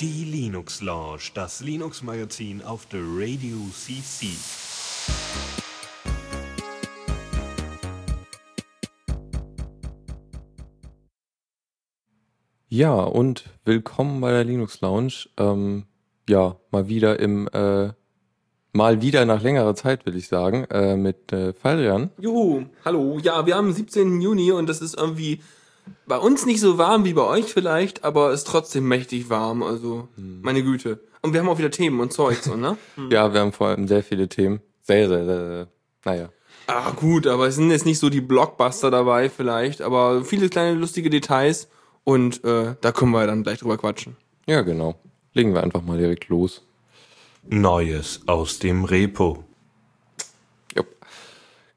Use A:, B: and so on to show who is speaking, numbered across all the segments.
A: Die Linux Lounge, das Linux Magazin auf der Radio CC.
B: Ja, und willkommen bei der Linux Lounge. Ähm, ja, mal wieder im, äh, mal wieder nach längerer Zeit, will ich sagen, äh, mit äh, Faldrian.
C: Juhu, hallo. Ja, wir haben 17. Juni und das ist irgendwie bei uns nicht so warm wie bei euch vielleicht, aber ist trotzdem mächtig warm. Also, meine Güte. Und wir haben auch wieder Themen und Zeugs, und, ne?
B: Ja, wir haben vor allem sehr viele Themen. Sehr, sehr, sehr, sehr. Naja.
C: Ah, gut, aber es sind jetzt nicht so die Blockbuster dabei vielleicht, aber viele kleine lustige Details und äh, da können wir dann gleich drüber quatschen.
B: Ja, genau. Legen wir einfach mal direkt los.
A: Neues aus dem Repo.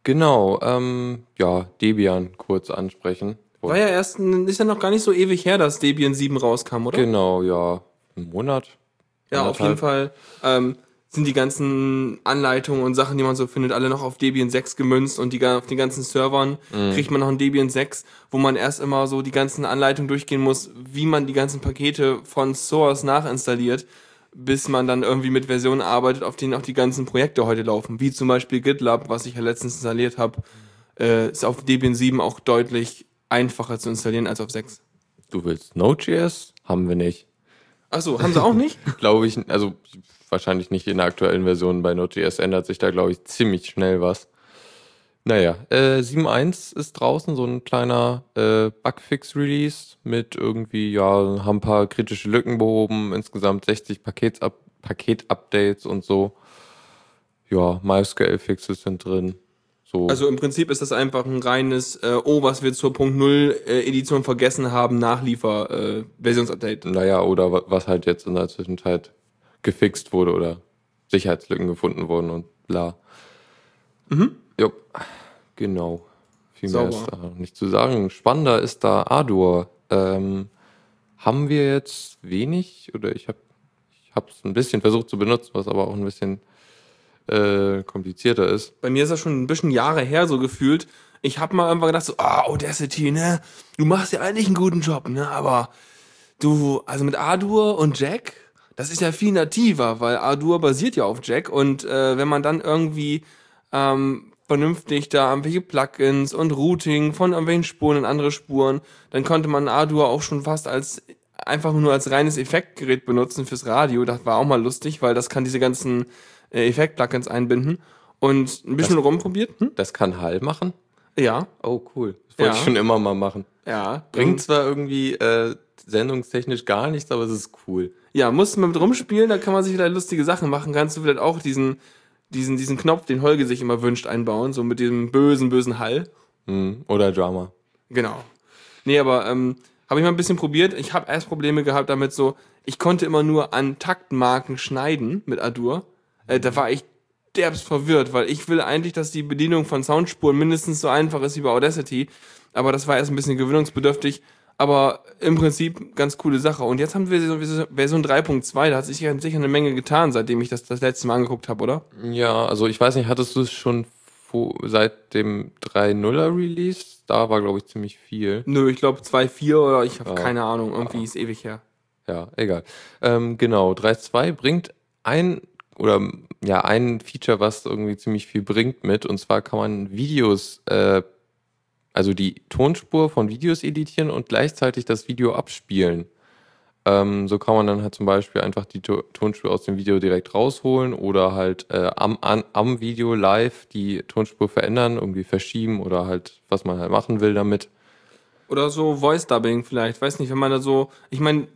B: Genau, ähm, ja, Debian kurz ansprechen.
C: War ja erst, ist ja noch gar nicht so ewig her, dass Debian 7 rauskam, oder?
B: Genau, ja, ein Monat.
C: Ja, auf jeden Fall. Ähm, sind die ganzen Anleitungen und Sachen, die man so findet, alle noch auf Debian 6 gemünzt und die, auf den ganzen Servern kriegt man noch ein Debian 6, wo man erst immer so die ganzen Anleitungen durchgehen muss, wie man die ganzen Pakete von Source nachinstalliert, bis man dann irgendwie mit Versionen arbeitet, auf denen auch die ganzen Projekte heute laufen, wie zum Beispiel GitLab, was ich ja letztens installiert habe, äh, ist auf Debian 7 auch deutlich einfacher zu installieren als auf 6.
B: Du willst Node.js? Haben wir nicht.
C: Achso, haben sie auch nicht?
B: Glaube ich, also wahrscheinlich nicht in der aktuellen Version. Bei Node.js ändert sich da, glaube ich, ziemlich schnell was. Naja, äh, 7.1 ist draußen, so ein kleiner äh, Bugfix-Release mit irgendwie, ja, haben ein paar kritische Lücken behoben, insgesamt 60 Paketsab Paket-Updates und so. Ja, MySQL-Fixes sind drin. So.
C: Also im Prinzip ist das einfach ein reines, äh, oh, was wir zur Punkt Null äh, Edition vergessen haben, Nachliefer äh, Versionsupdate.
B: Naja, oder wa- was halt jetzt in der Zwischenzeit gefixt wurde oder Sicherheitslücken gefunden wurden und bla. Mhm. Jupp, genau. Viel mehr
C: Sauber.
B: ist da noch nicht zu sagen. Spannender ist da Ardour. Ähm, haben wir jetzt wenig oder ich habe ich es ein bisschen versucht zu benutzen, was aber auch ein bisschen äh, komplizierter ist.
C: Bei mir ist das schon ein bisschen Jahre her so gefühlt. Ich habe mal einfach gedacht so, ah, Audacity, ne, du machst ja eigentlich einen guten Job, ne, aber du, also mit Ardour und Jack, das ist ja viel nativer, weil Ardour basiert ja auf Jack und äh, wenn man dann irgendwie ähm, vernünftig da irgendwelche Plugins und Routing von irgendwelchen Spuren in andere Spuren, dann konnte man Ardour auch schon fast als einfach nur als reines Effektgerät benutzen fürs Radio. Das war auch mal lustig, weil das kann diese ganzen Effekt-Plugins einbinden und ein bisschen rumprobiert. Hm?
B: Das kann Hall machen.
C: Ja,
B: Oh, cool. Das wollte
C: Ja.
B: ich schon immer mal machen.
C: ja.
B: Bringt zwar irgendwie äh, sendungstechnisch gar nichts, aber es ist cool.
C: Ja, musst du mal mit rumspielen, da kann man sich vielleicht lustige Sachen machen. Kannst du vielleicht auch diesen, diesen, diesen Knopf, den Holger sich immer wünscht, einbauen, so mit diesem bösen, bösen Hall.
B: Mhm. Oder Drama.
C: Genau. Nee, aber ähm, habe ich mal ein bisschen probiert. Ich habe erst Probleme gehabt damit so, ich konnte immer nur an Taktmarken schneiden mit Adur. Äh, da war ich derbst verwirrt, weil ich will eigentlich, dass die Bedienung von Soundspuren mindestens so einfach ist wie bei Audacity. Aber das war erst ein bisschen gewöhnungsbedürftig. Aber im Prinzip ganz coole Sache. Und jetzt haben wir so- Version 3.2, da hat sich ja sicher eine Menge getan, seitdem ich das das letzte Mal angeguckt habe, oder?
B: Ja, also ich weiß nicht, hattest du es schon seit dem 3.0er Release? Da war, glaube ich, ziemlich viel.
C: Nö, ich glaube 2.4 oder ich habe
B: Ah.
C: keine Ahnung. Irgendwie ist ewig her.
B: Ja, egal. Ähm, genau, 3.2 bringt ein oder ja, ein Feature, was irgendwie ziemlich viel bringt mit. Und zwar kann man Videos, äh, also die Tonspur von Videos editieren und gleichzeitig das Video abspielen. Ähm, so kann man dann halt zum Beispiel einfach die To- Tonspur aus dem Video direkt rausholen oder halt äh, am, an, am Video live die Tonspur verändern, irgendwie verschieben oder halt, was man halt machen will damit.
C: Oder so Voice Dubbing vielleicht. Weiß nicht, wenn man da so. Ich meine,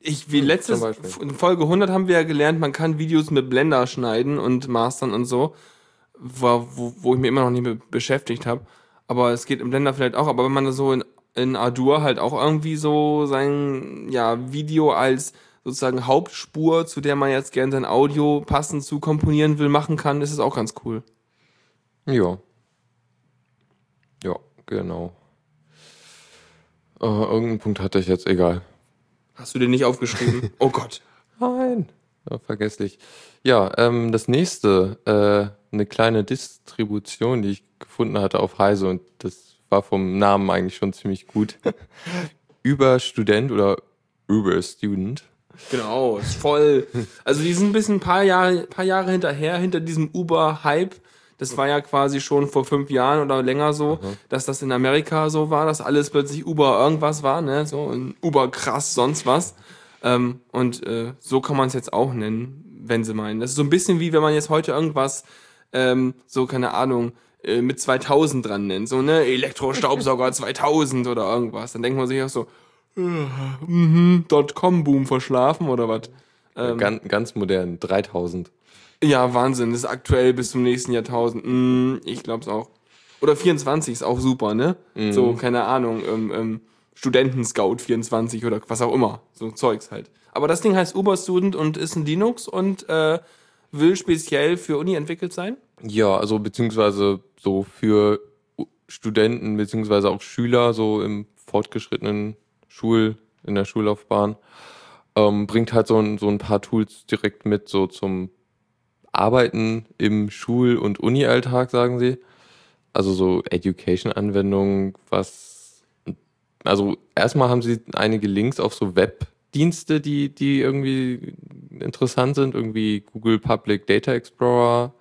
C: ich wie letztes
B: zum Beispiel.
C: in Folge 100 haben wir ja gelernt, man kann Videos mit Blender schneiden und mastern und so. Wo, wo, wo ich mich immer noch nicht mit beschäftigt habe. Aber es geht im Blender vielleicht auch. Aber wenn man so in, in Ardour halt auch irgendwie so sein ja, Video als sozusagen Hauptspur, zu der man jetzt gerne sein Audio passend zu komponieren will, machen kann, ist es auch ganz cool.
B: Ja. Ja, genau. Äh, irgendeinen Punkt hatte ich jetzt, egal.
C: Hast du den nicht aufgeschrieben? oh Gott.
B: Nein. Ja, vergesslich. Ja, ähm, das nächste, äh, eine kleine Distribution, die ich gefunden hatte auf Heise und das war vom Namen eigentlich schon ziemlich gut. Überstudent oder Überstudent.
C: Genau, ist voll. Also die sind ein bisschen ein paar Jahre, paar Jahre hinterher, hinter diesem Uber-Hype. Das war ja quasi schon vor fünf Jahren oder länger so, dass das in Amerika so war, dass alles plötzlich Uber irgendwas war, ne? So ein Uber krass, sonst was. Ähm, und äh, so kann man es jetzt auch nennen, wenn sie meinen. Das ist so ein bisschen wie wenn man jetzt heute irgendwas, ähm, so keine Ahnung, äh, mit 2000 dran nennt. So, ne? Elektrostaubsauger 2000 oder irgendwas. Dann denkt man sich auch so, äh, mhm, Dotcom-Boom verschlafen oder was? Ähm,
B: Ganz, ganz modern, 3000.
C: ja, Wahnsinn. Das ist aktuell bis zum nächsten Jahrtausend. Mm, ich glaub's auch. Oder 24 ist auch super, ne? So, keine Ahnung, ähm, ähm, Studentenscout 24 oder was auch immer. So Zeugs halt. Aber das Ding heißt Uber-Student und ist ein Linux und äh, will speziell für Uni entwickelt sein.
B: Ja, also beziehungsweise so für Studenten beziehungsweise auch Schüler so im fortgeschrittenen Schul, in der Schullaufbahn. Ähm, bringt halt so ein, so ein paar Tools direkt mit, so zum Arbeiten im Schul- und Uni-Alltag, sagen sie. Also so Education-Anwendungen, was. Also erstmal haben sie einige Links auf so Webdienste, die, die irgendwie interessant sind, irgendwie Google Public Data Explorer,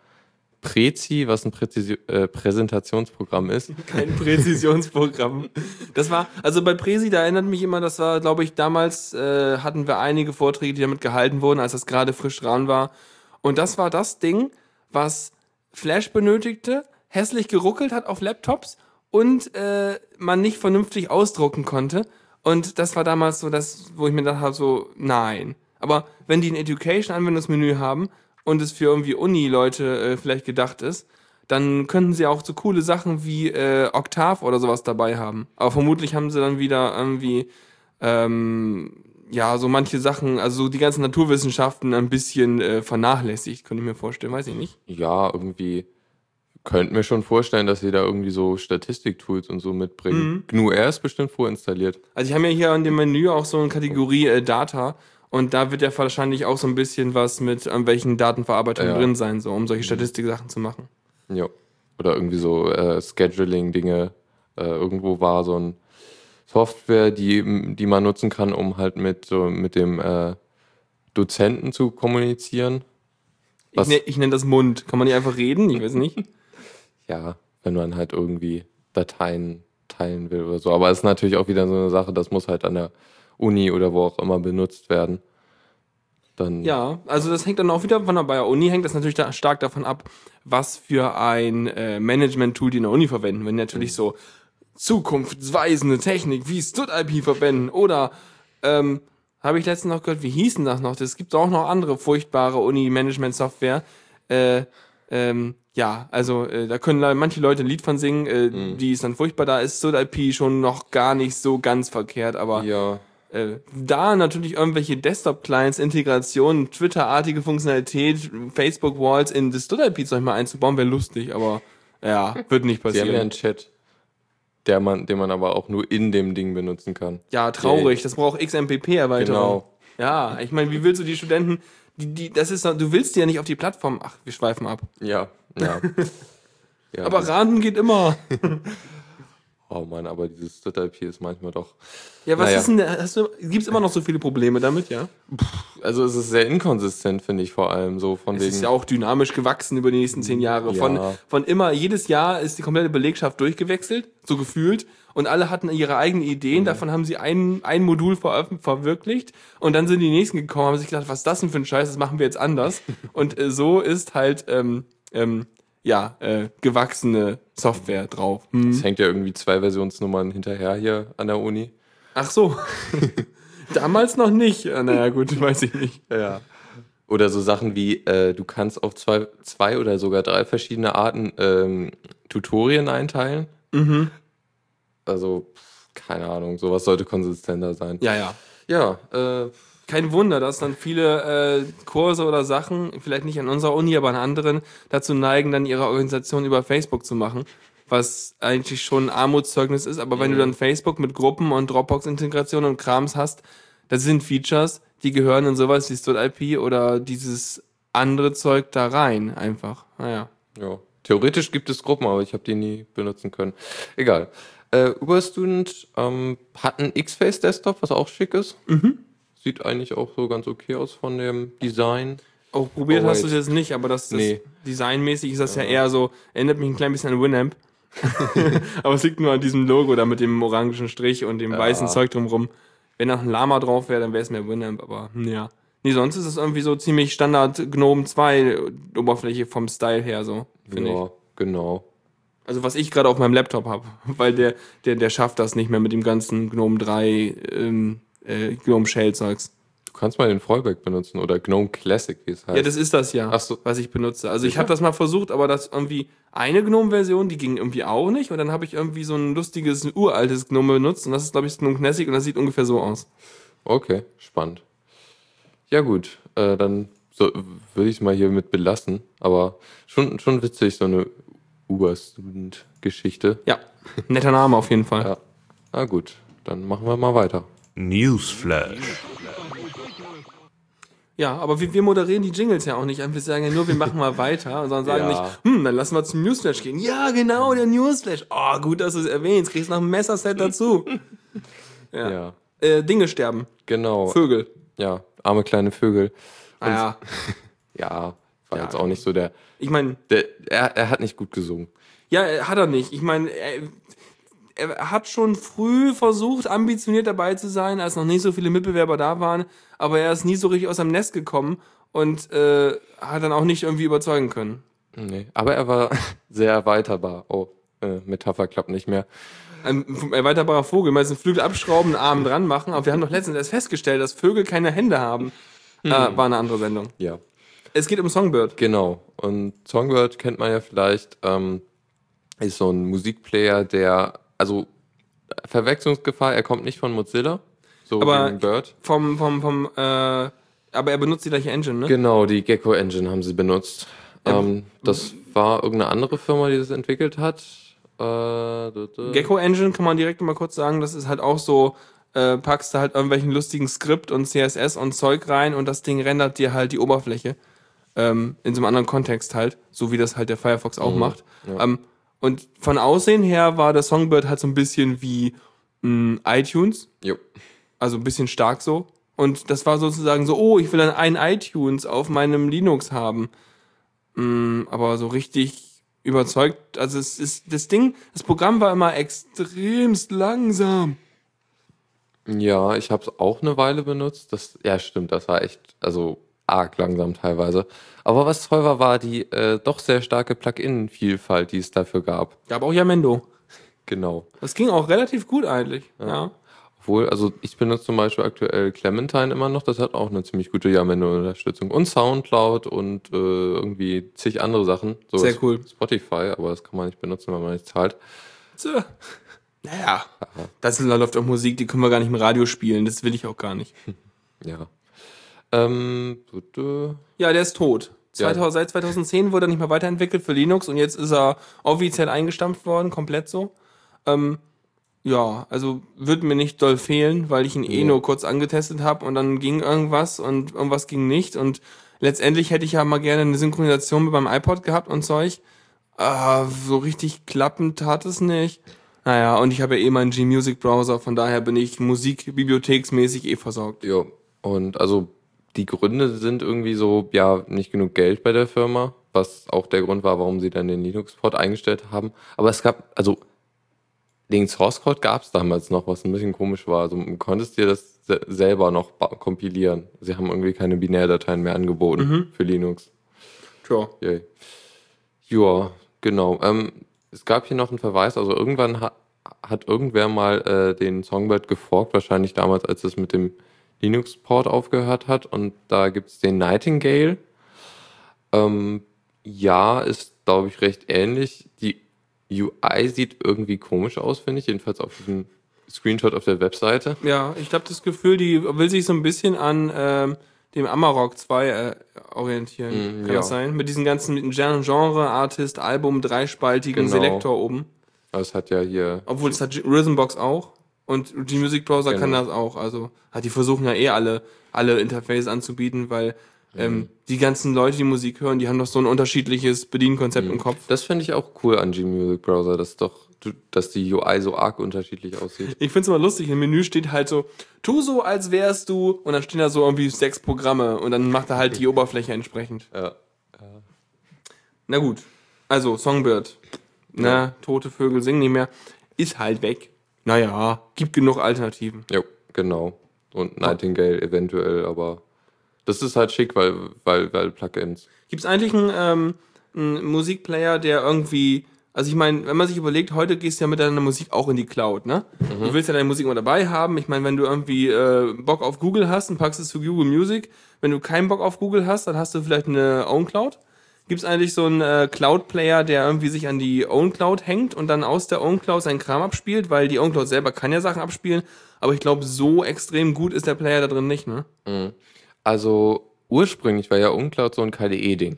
B: Prezi, was ein Präzisi äh, Präsentationsprogramm ist.
C: Kein Präzisionsprogramm. Das war, also bei Präsi, da erinnert mich immer, das war, glaube ich, damals äh, hatten wir einige Vorträge, die damit gehalten wurden, als das gerade frisch dran war. Und das war das Ding, was Flash benötigte, hässlich geruckelt hat auf Laptops und äh, man nicht vernünftig ausdrucken konnte. Und das war damals so das, wo ich mir gedacht habe, so, nein. Aber wenn die ein Education-Anwendungsmenü haben und es für irgendwie Uni-Leute äh, vielleicht gedacht ist, dann könnten sie auch so coole Sachen wie äh, Octave oder sowas dabei haben. Aber vermutlich haben sie dann wieder irgendwie, ähm, ja, so manche Sachen, also so die ganzen Naturwissenschaften ein bisschen äh, vernachlässigt, könnte ich mir vorstellen, weiß ich nicht.
B: Ja, irgendwie könnte mir schon vorstellen, dass sie da irgendwie so Statistiktools und so mitbringen. GNU-R ist bestimmt vorinstalliert.
C: Also ich habe ja hier in dem Menü auch so eine Kategorie äh, Data und da wird ja wahrscheinlich auch so ein bisschen was mit an welchen Datenverarbeitungen
B: Ja.
C: drin sein, so um solche Statistiksachen zu machen.
B: Ja. Oder irgendwie so äh, Scheduling-Dinge. Äh, irgendwo war so ein Software, die, die man nutzen kann, um halt mit, so, mit dem äh, Dozenten zu kommunizieren.
C: Ich,
B: Was-
C: ne, ich nenne das Mund. Kann man nicht einfach reden? Ich weiß nicht.
B: Ja, wenn man halt irgendwie Dateien teilen will oder so. Aber es ist natürlich auch wieder so eine Sache, das muss halt an der Uni oder wo auch immer benutzt werden. Dann,
C: Ja, also das hängt dann auch wieder von der Bayer Uni, hängt das natürlich da stark davon ab, was für ein äh, Management-Tool die in der Uni verwenden. Wenn natürlich so zukunftsweisende Technik wie StudIP verwenden oder ähm, habe ich letztens noch gehört, wie hießen das noch? Es gibt auch noch andere furchtbare Uni-Management-Software. Äh, ähm, ja, also äh, da können manche Leute ein Lied von singen, äh, die ist dann furchtbar. Da ist StudIP schon noch gar nicht so ganz verkehrt, aber
B: ja,
C: äh, da natürlich irgendwelche Desktop-Clients, Integration, Twitter-artige Funktionalität, Facebook-Walls in das StudIP-Zeug mal einzubauen, wäre lustig, aber ja, wird nicht
B: sie haben ja
C: passieren.
B: einen Chat, der man, den man aber auch nur in dem Ding benutzen kann.
C: Ja, traurig, das braucht XMPP-Erweiterung.
B: Genau.
C: Ja, ich meine, wie willst du die Studenten, die, die, das ist, du willst die ja nicht auf die Plattform, ach, wir schweifen ab.
B: Ja, ja. ja
C: Aber Raten geht immer.
B: Oh Mann, aber dieses StudIP ist manchmal doch.
C: Ja, was
B: Naja.
C: ist denn, hast du, gibt's immer noch so viele Probleme damit, ja?
B: Also es ist sehr inkonsistent, finde ich vor allem so von
C: Es
B: wegen.
C: ist ja auch dynamisch gewachsen über die nächsten zehn Jahre. Von,
B: Ja.
C: von immer, jedes Jahr ist die komplette Belegschaft durchgewechselt, so gefühlt. Und alle hatten ihre eigenen
B: Mhm.
C: Ideen. Davon haben sie ein, ein Modul veröffent- verwirklicht. Und dann sind die nächsten gekommen, haben sich gedacht, was ist das denn für ein Scheiß, das machen wir jetzt anders. und äh, so ist halt, ähm, ähm, ja, äh, gewachsene Software drauf. Hm.
B: es hängt ja irgendwie zwei Versionsnummern hinterher hier an der Uni.
C: Ach so. Damals noch nicht. Äh, Naja, gut, weiß ich nicht.
B: Ja. Oder so Sachen wie, äh, du kannst auf zwei, zwei oder sogar drei verschiedene Arten ähm, Tutorien einteilen.
C: Mhm.
B: Also, keine Ahnung, sowas sollte konsistenter sein.
C: Ja, ja.
B: Ja, äh,
C: Kein Wunder, dass dann viele äh, Kurse oder Sachen, vielleicht nicht an unserer Uni, aber an anderen, dazu neigen, dann ihre Organisation über Facebook zu machen. Was eigentlich schon ein Armutszeugnis ist, aber wenn du dann Facebook mit Gruppen und Dropbox-Integration und Krams hast, das sind Features, die gehören in sowas wie StudIP oder dieses andere Zeug da rein, einfach. Naja.
B: ja. Theoretisch gibt es Gruppen, aber ich habe die nie benutzen können. Egal. Äh, Überstudent ähm, hat einen X-Face Desktop, was auch schick ist.
C: Mhm.
B: Sieht eigentlich auch so ganz okay aus von dem Design.
C: Auch probiert
B: Oh,
C: hast du es jetzt nicht, aber das, das
B: Nee.
C: designmäßig ist das ja. eher so, erinnert mich ein klein bisschen an Winamp. aber es liegt nur an diesem Logo da mit dem orangen Strich und dem weißen Zeug drumrum. Wenn noch ein Lama drauf wäre, dann wäre es mehr Winamp, aber ja. Nee, sonst ist es irgendwie so ziemlich Standard Gnome 2 Oberfläche vom Style her so, finde ich.
B: Ja, genau.
C: Also was ich gerade auf meinem Laptop habe, weil der, der, der schafft das nicht mehr mit dem ganzen Gnome 3 ähm, äh, Gnome Shell Zeugs.
B: Du kannst mal den Fallback benutzen oder GNOME Classic, wie es heißt.
C: Ja, das ist das ja,
B: so.
C: was ich benutze. Also ich habe das mal versucht, aber das irgendwie eine Gnome-Version, die ging irgendwie auch nicht. Und dann habe ich irgendwie so ein lustiges, uraltes Gnome benutzt. Und das ist, glaube ich, Gnome Classic und das sieht ungefähr so aus.
B: Okay, spannend. Ja gut, äh, dann so, würde ich es mal hier mit belassen. Aber schon, schon witzig, so eine Uber-Student-Geschichte.
C: Ja, netter Name auf jeden Fall.
B: Ja. Na gut, dann machen wir mal weiter.
A: Newsflash.
C: Ja, aber wir, wir moderieren die Jingles ja auch nicht. Wir sagen ja nur, wir machen mal weiter, sondern sagen
B: Ja.
C: nicht, hm, dann lassen wir zum Newsflash gehen. Ja, genau, der Newsflash. Oh, gut, dass du es erwähnst. Kriegst noch ein Messerset dazu.
B: Ja,
C: Ja. Äh, Dinge sterben.
B: genau.
C: Vögel.
B: ja, arme kleine Vögel.
C: Ah, ja.
B: Ja, war
C: Ja.
B: jetzt auch nicht so der.
C: Ich meine,
B: er, er hat nicht gut gesungen.
C: Ja, hat er nicht. Ich meine, er, hat schon früh versucht, ambitioniert dabei zu sein, als noch nicht so viele Mitbewerber da waren, aber er ist nie so richtig aus seinem Nest gekommen und äh, hat dann auch nicht irgendwie überzeugen können.
B: Nee, aber er war sehr erweiterbar. Oh, äh, Metapher klappt nicht mehr.
C: Ein erweiterbarer Vogel, meinst du, Flügel abschrauben, einen Arm dran machen, aber wir haben doch letztens erst festgestellt, dass Vögel keine Hände haben. Äh, war eine andere Sendung.
B: Ja,
C: Es geht um Songbird.
B: genau. Und Songbird kennt man ja vielleicht, ähm, ist so ein Musikplayer, der, also Verwechslungsgefahr, er kommt nicht von Mozilla, so
C: Aber-
B: wie Bird.
C: Vom, vom, vom, äh, aber er benutzt die gleiche Engine, ne?
B: Genau, die Gecko Engine haben sie benutzt. Ähm, das war irgendeine andere Firma, die das entwickelt hat. Äh.
C: Gecko Engine kann man direkt mal kurz sagen, das ist halt auch so, äh, packst du halt irgendwelchen lustigen Skript und CSS und Zeug rein und das Ding rendert dir halt die Oberfläche. Ähm, in so einem anderen Kontext halt, so wie das halt der Firefox auch macht. Ähm, und von Aussehen her war der Songbird halt so ein bisschen wie mh, iTunes,
B: Jo.
C: also ein bisschen stark so. Und das war sozusagen so, oh, ich will dann ein iTunes auf meinem Linux haben. Mm, aber so richtig überzeugt, also es ist, das Ding, das Programm war immer extremst langsam.
B: Ja, ich habe es auch eine Weile benutzt. Das, ja, stimmt, das war echt, also arg langsam teilweise. Aber was toll war, war die äh, doch sehr starke Plugin-Vielfalt, die es dafür gab.
C: Gab auch Yamendo.
B: Genau.
C: Das ging auch relativ gut eigentlich. Ja.
B: Obwohl, also ich benutze zum Beispiel aktuell Clementine immer noch, das hat auch eine ziemlich gute Yamendo-Unterstützung. Und Soundcloud und äh, irgendwie zig andere Sachen. So
C: Sehr cool.
B: Spotify, aber das kann man nicht benutzen, wenn man nicht zahlt.
C: So. Naja, das läuft auch Musik, die können wir gar nicht im Radio spielen, das will ich auch gar nicht.
B: Ja. Ähm, du.
C: Ja, der ist tot.
B: Ja.
C: 2000, Seit 2010 wurde er nicht mehr weiterentwickelt für Linux und jetzt ist er offiziell eingestampft worden, komplett so. Ähm, ja, also wird mir nicht doll fehlen, weil ich ihn eh nur kurz angetestet habe und dann ging irgendwas und irgendwas ging nicht und letztendlich hätte ich ja mal gerne eine Synchronisation mit meinem iPod gehabt und Zeug. Ah, so richtig klappend tat es nicht. Naja, und ich habe ja eh meinen G-Music-Browser, von daher bin ich musikbibliotheksmäßig eh versorgt.
B: Ja. Und also die Gründe sind irgendwie so, ja, nicht genug Geld bei der Firma, was auch der Grund war, warum sie dann den Linux-Port eingestellt haben. Aber es gab, also den Source Code gab es damals noch, was ein bisschen komisch war. Also du konntest dir das se selber noch kompilieren. Sie haben irgendwie keine Binärdateien mehr angeboten für Linux.
C: Tja.
B: Yay. Ja, genau. Ähm, es gab hier noch einen Verweis, also irgendwann ha hat irgendwer mal äh, den Songbird geforkt, wahrscheinlich damals, als es mit dem Linux-Port aufgehört hat. Und da gibt es den Nightingale. Ähm, ja, ist, glaube ich, recht ähnlich. Die UI sieht irgendwie komisch aus, finde ich, jedenfalls auf diesem Screenshot auf der Webseite.
C: Ja, ich habe das Gefühl, die will sich so ein bisschen an ähm, dem Amarok 2 äh, orientieren.
B: Mm,
C: Kann
B: ja.
C: das sein? Mit diesen ganzen mit Genre, Artist, Album, dreispaltigen
B: Genau.
C: Selektor oben.
B: Es hat ja hier
C: Obwohl es hat Rhythmbox auch. Und die Music Browser kann
B: Genau.
C: das auch. Also, ah, die versuchen ja eh alle, alle Interfaces anzubieten, weil ähm,
B: Mhm.
C: die ganzen Leute, die Musik hören, die haben doch so ein unterschiedliches Bedienkonzept
B: Mhm.
C: im Kopf.
B: Das finde ich auch cool an G-Music Browser, dass doch dass die UI so arg unterschiedlich aussieht.
C: Ich find's immer lustig, im Menü steht halt so, tu so, als wärst du, und dann stehen da so irgendwie sechs Programme und dann macht er halt die Oberfläche entsprechend.
B: Ja.
C: Na gut, also Songbird, na, tote Vögel singen nicht mehr, ist halt weg. Naja, gibt genug Alternativen.
B: Jo, genau. Und Nightingale eventuell, aber das ist halt schick, weil, weil, weil Plugins.
C: Gibt's eigentlich einen, ähm, einen Musikplayer, der irgendwie, also ich meine, wenn man sich überlegt, heute gehst du ja mit deiner Musik auch in die Cloud, ne? Du willst ja deine Musik immer dabei haben. Ich meine, wenn du irgendwie äh, Bock auf Google hast, dann packst du es zu Google Music. Wenn du keinen Bock auf Google hast, dann hast du vielleicht eine Own Cloud. Gibt's eigentlich so einen äh, Cloud-Player, der irgendwie sich an die Own Cloud hängt und dann aus der Own Cloud seinen Kram abspielt? Weil die Own Cloud selber kann ja Sachen abspielen, aber ich glaube, so extrem gut ist der Player da drin nicht, ne?
B: Also ursprünglich war ja Uncloud so ein KDE-Ding.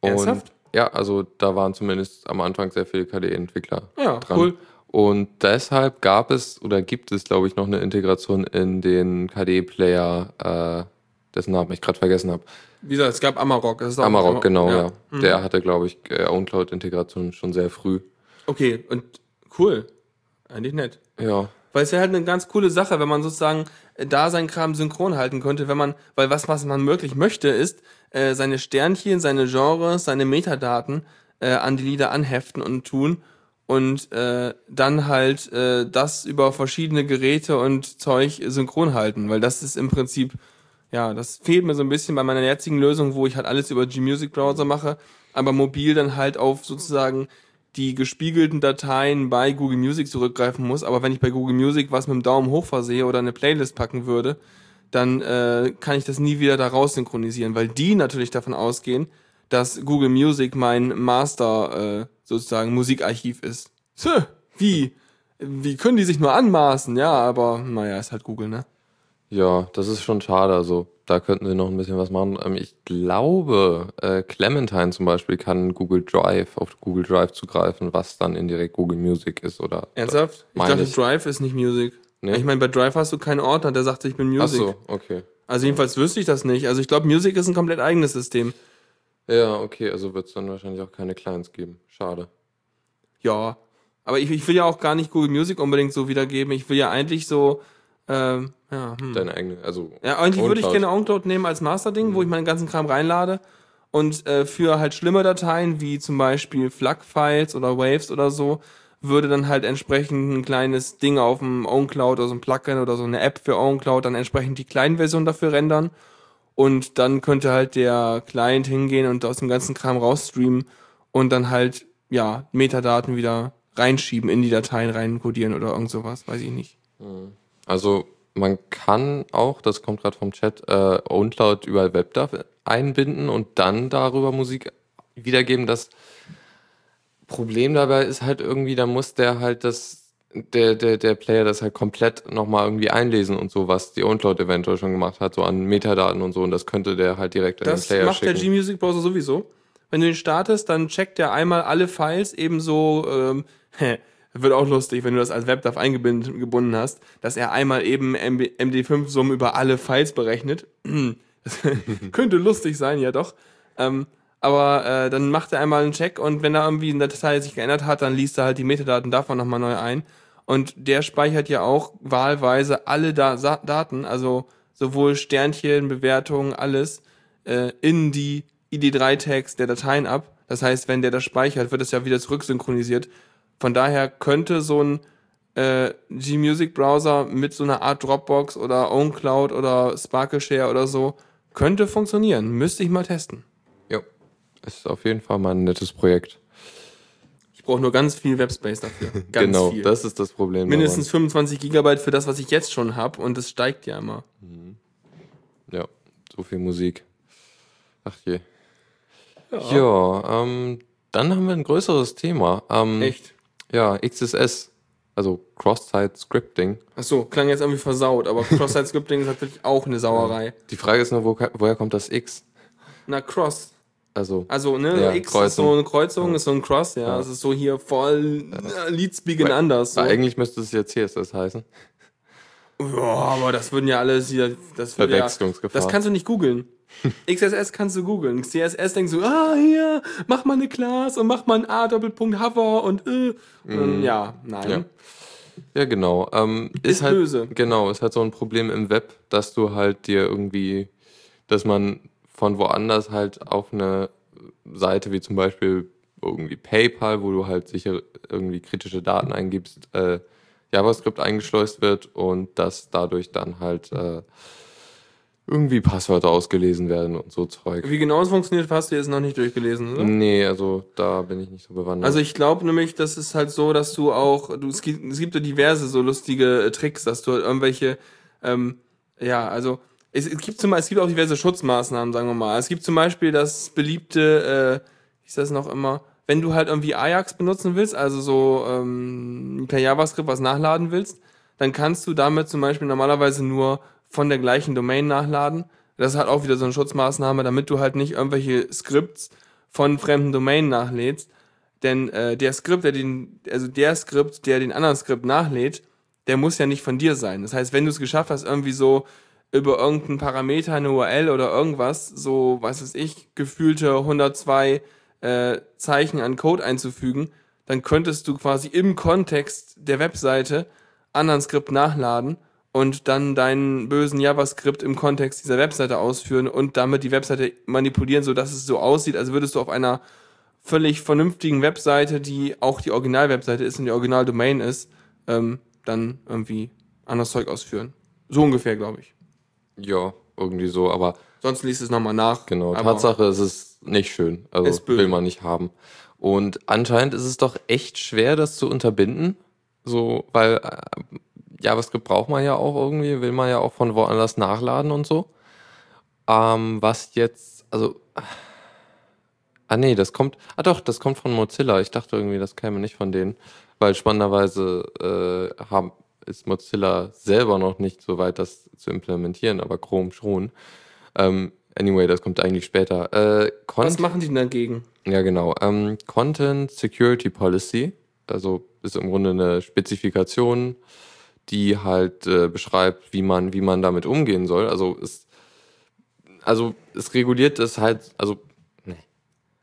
C: Ernsthaft?
B: Ja, also da waren zumindest am Anfang sehr viele KDE-Entwickler
C: Ja,
B: dran.
C: cool.
B: Und deshalb gab es oder gibt es, glaube ich, noch eine Integration in den KDE-Player, äh, dessen Namen ich gerade vergessen habe.
C: Wie gesagt, es gab Amarok. Auch
B: Amarok, genau, ja.
C: Mhm.
B: Der hatte, glaube ich, äh, OwnCloud-Integration schon sehr früh.
C: Okay, und cool. Eigentlich nett.
B: Ja,
C: Weil es wäre halt eine ganz coole Sache, wenn man sozusagen äh, da seinen Kram synchron halten könnte, wenn man, weil was, was man wirklich möchte, ist, äh, seine Sternchen, seine Genres, seine Metadaten äh, an die Lieder anheften und tun und äh, dann halt äh, das über verschiedene Geräte und Zeug synchron halten, weil das ist im Prinzip, ja, das fehlt mir so ein bisschen bei meiner jetzigen Lösung, wo ich halt alles über G-Music Browser mache, aber mobil dann halt auf sozusagen die gespiegelten Dateien bei Google Music zurückgreifen muss. Aber wenn ich bei Google Music was mit dem Daumen hoch versehe oder eine Playlist packen würde, dann äh, kann ich das nie wieder da raus synchronisieren, weil die natürlich davon ausgehen, dass Google Music mein Master äh, sozusagen Musikarchiv ist. Tö, wie? Wie können die sich nur anmaßen? Ja, aber naja, ist halt Google, ne?
B: Ja, das ist schon schade. Also da könnten sie noch ein bisschen was machen. Ähm, ich glaube, äh, Clementine zum Beispiel kann Google Drive auf Google Drive zugreifen, was dann indirekt Google Music ist oder.
C: Ernsthaft? Ich dachte,
B: ich.
C: Drive ist nicht Music.
B: Nee?
C: Ich meine, bei Drive hast du keinen Ordner, der sagt, ich bin
B: Ach
C: Music.
B: so, okay.
C: Also jedenfalls wüsste ich das nicht. Also ich glaube, Music ist ein komplett eigenes System.
B: Ja, okay, also wird es dann wahrscheinlich auch keine Clients geben. Schade.
C: Ja. Aber ich, ich will ja auch gar nicht Google Music unbedingt so wiedergeben. Ich will ja eigentlich so, ähm, ja, hm.
B: Deine eigene, also.
C: Ja, eigentlich würde ich gerne OwnCloud nehmen als Masterding, wo ich meinen ganzen Kram reinlade. Und äh, für halt schlimme Dateien, wie zum Beispiel FLAC-Files oder Waves oder so, würde dann halt entsprechend ein kleines Ding auf dem OwnCloud oder so ein Plugin oder so eine App für OwnCloud dann entsprechend die kleinen Version dafür rendern. Und dann könnte halt der Client hingehen und aus dem ganzen Kram rausstreamen und dann halt, ja, Metadaten wieder reinschieben, in die Dateien reinkodieren oder irgend sowas, weiß ich nicht.
B: Also man kann auch, das kommt gerade vom Chat, äh, OwnCloud über WebDAV einbinden und dann darüber Musik wiedergeben. Das Problem dabei ist halt irgendwie, da muss der halt das, der, der, der Player das halt komplett nochmal irgendwie einlesen und so, was die OwnCloud eventuell schon gemacht hat, so an Metadaten und so. Und das könnte der halt direkt
C: Das
B: den Player
C: macht der
B: schicken.
C: G-Music Browser sowieso. Wenn du ihn startest, dann checkt er einmal alle Files ebenso, ähm, wird auch lustig, wenn du das als WebDAV eingebunden hast, dass er einmal eben MB MD5-Summen über alle Files berechnet. Könnte lustig sein, ja doch. Ähm, aber äh, dann macht er einmal einen Check und wenn da irgendwie eine Datei sich geändert hat, dann liest er halt die Metadaten davon nochmal neu ein. Und der speichert ja auch wahlweise alle da Daten, also sowohl Sternchen, Bewertungen, alles, äh, in die ID3-Tags der Dateien ab. Das heißt, wenn der das speichert, wird es ja wieder zurücksynchronisiert. Von daher könnte so ein äh, G-Music-Browser mit so einer Art Dropbox oder OwnCloud oder SparkleShare oder so, könnte funktionieren. Müsste ich mal testen.
B: Ja, ist auf jeden Fall mal ein nettes Projekt.
C: Ich brauche nur ganz viel Webspace dafür. Ganz
B: genau,
C: viel.
B: das ist das Problem.
C: Mindestens 25 Gigabyte für das, was ich jetzt schon habe und das steigt ja immer.
B: daran. Ja, so viel Musik. Ach je. Ja, ähm, dann haben wir ein größeres Thema. Ähm,
C: Echt?
B: Ja, XSS, also Cross-Site Scripting.
C: Achso, klang jetzt irgendwie versaut, aber Cross-Site-Scripting ist natürlich auch eine Sauerei.
B: Die Frage ist nur, wo, woher kommt das X?
C: Na, Cross.
B: Also,
C: Also, ne,
B: Ja,
C: X ist
B: Kreuzung.
C: so eine Kreuzung, ist so ein Cross, ja. Es ist so hier voll äh, Leadspeaking anders. So.
B: eigentlich müsste es ja CSS heißen.
C: Ja, aber das würden ja alles hier, das würde ja,
B: Verwechslungsgefahr.
C: das kannst du nicht googeln. XSS kannst du googeln. CSS denkst du, ah, hier, mach mal eine Class und mach mal ein A Doppelpunkt Hover und äh. Und, ja, nein.
B: Ja. Ja, genau. Ähm,
C: Ist
B: halt,
C: böse.
B: Genau, ist halt so ein Problem im Web, dass du halt dir irgendwie, dass man von woanders halt auf eine Seite wie zum Beispiel irgendwie PayPal, wo du halt sicher irgendwie kritische Daten eingibst, äh, JavaScript eingeschleust wird und dass dadurch dann halt äh, irgendwie Passwörter ausgelesen werden und so Zeug.
C: Wie genau es funktioniert, hast du jetzt noch nicht durchgelesen, oder?
B: Nee, also da bin ich nicht so bewandert.
C: Also ich glaube nämlich, das ist halt so, dass du auch, du, es gibt, es gibt ja diverse so lustige äh, Tricks, dass du halt irgendwelche, ähm, ja, also es, es gibt zum es gibt auch diverse Schutzmaßnahmen, sagen wir mal. Es gibt zum Beispiel das beliebte, äh, wie ist das noch immer, wenn du halt irgendwie Ajax benutzen willst, also so ähm, per JavaScript was nachladen willst, dann kannst du damit zum Beispiel normalerweise nur von der gleichen Domain nachladen. Das ist halt auch wieder so eine Schutzmaßnahme, damit du halt nicht irgendwelche Skripts von fremden Domainen nachlädst. Denn äh, der Skript, der den, also der Skript, der den anderen Skript nachlädt, der muss ja nicht von dir sein. Das heißt, wenn du es geschafft hast, irgendwie so über irgendeinen Parameter, eine URL oder irgendwas, so, was weiß ich, gefühlte 102 äh, Zeichen an Code einzufügen, dann könntest du quasi im Kontext der Webseite anderen Skript nachladen und dann deinen bösen JavaScript im Kontext dieser Webseite ausführen und damit die Webseite manipulieren, so dass es so aussieht, als würdest du auf einer völlig vernünftigen Webseite, die auch die Original-Webseite ist und die Original-Domain ist, ähm, dann irgendwie anderes Zeug ausführen. So ungefähr, glaube ich.
B: ja, irgendwie so, aber
C: Sonst liest es nochmal nach.
B: Genau, Tatsache ist es nicht schön. Also
C: Ist
B: will man nicht haben. Und anscheinend ist es doch echt schwer, das zu unterbinden. So, weil äh, JavaScript braucht man ja auch irgendwie, will man ja auch von woanders nachladen und so. Ähm, was jetzt, also. Ah nee, das kommt. Ah doch, das kommt von Mozilla. Ich dachte irgendwie, das käme nicht von denen. Weil spannenderweise äh, haben, ist Mozilla selber noch nicht so weit, das zu implementieren, aber Chrome schon. Ähm, anyway, das kommt eigentlich später. Äh,
C: was machen die denn dagegen?
B: ja, genau. Ähm, Content Security Policy, also ist im Grunde eine Spezifikation, die halt äh, beschreibt, wie man, wie man damit umgehen soll. Also es, also es reguliert es halt, also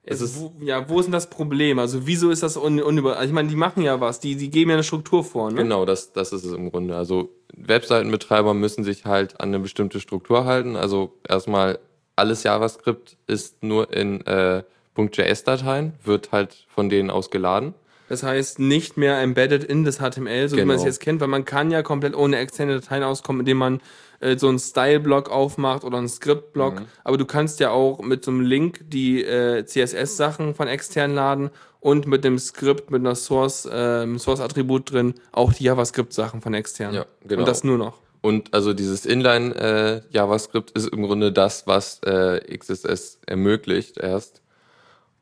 B: Es
C: Also,
B: ist-
C: wo, ja, wo ist denn das Problem? Also wieso ist das un, unüber... Also ich meine, die machen ja was, die, die geben ja eine Struktur vor, ne?
B: Genau, das, das ist es im Grunde. Also Webseitenbetreiber müssen sich halt an eine bestimmte Struktur halten. Also erstmal alles JavaScript ist nur in äh, .js-Dateien, wird halt von denen aus geladen.
C: Das heißt, nicht mehr embedded in das HTML, so wie man es
B: Genau.
C: jetzt kennt, weil man kann ja komplett ohne externe Dateien auskommen, indem man äh, so einen Style-Block aufmacht oder einen Script-Block. Aber du kannst ja auch mit so einem Link die äh, CSS-Sachen von extern laden und mit dem Skript, mit einer Source, ähm, Source-Attribut drin, auch die JavaScript-Sachen von extern.
B: Ja, genau.
C: Und das nur noch.
B: Und also dieses Inline äh, JavaScript ist im Grunde das, was äh, XSS ermöglicht erst.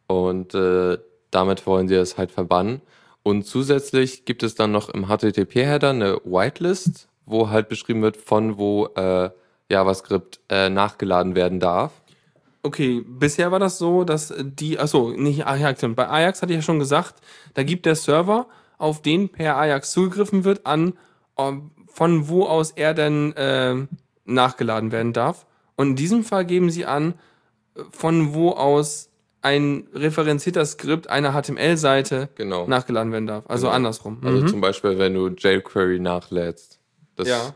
B: Und äh, damit wollen sie es halt verbannen. Und zusätzlich gibt es dann noch im HTTP-Header eine Whitelist, wo halt beschrieben wird, von wo äh, JavaScript äh, nachgeladen werden darf.
C: Okay, bisher war das so, dass die, achso, nicht Ajax, bei Ajax hatte ich ja schon gesagt, da gibt der Server, auf den per Ajax zugegriffen wird, an, von wo aus er denn ähm, nachgeladen werden darf. Und in diesem Fall geben sie an, äh, von wo aus ein referenzierter Skript einer HTML-Seite
B: Genau.
C: nachgeladen werden darf. Also
B: Genau.
C: andersrum.
B: Also
C: Mhm.
B: zum Beispiel, wenn du jQuery nachlädst.
C: Ja.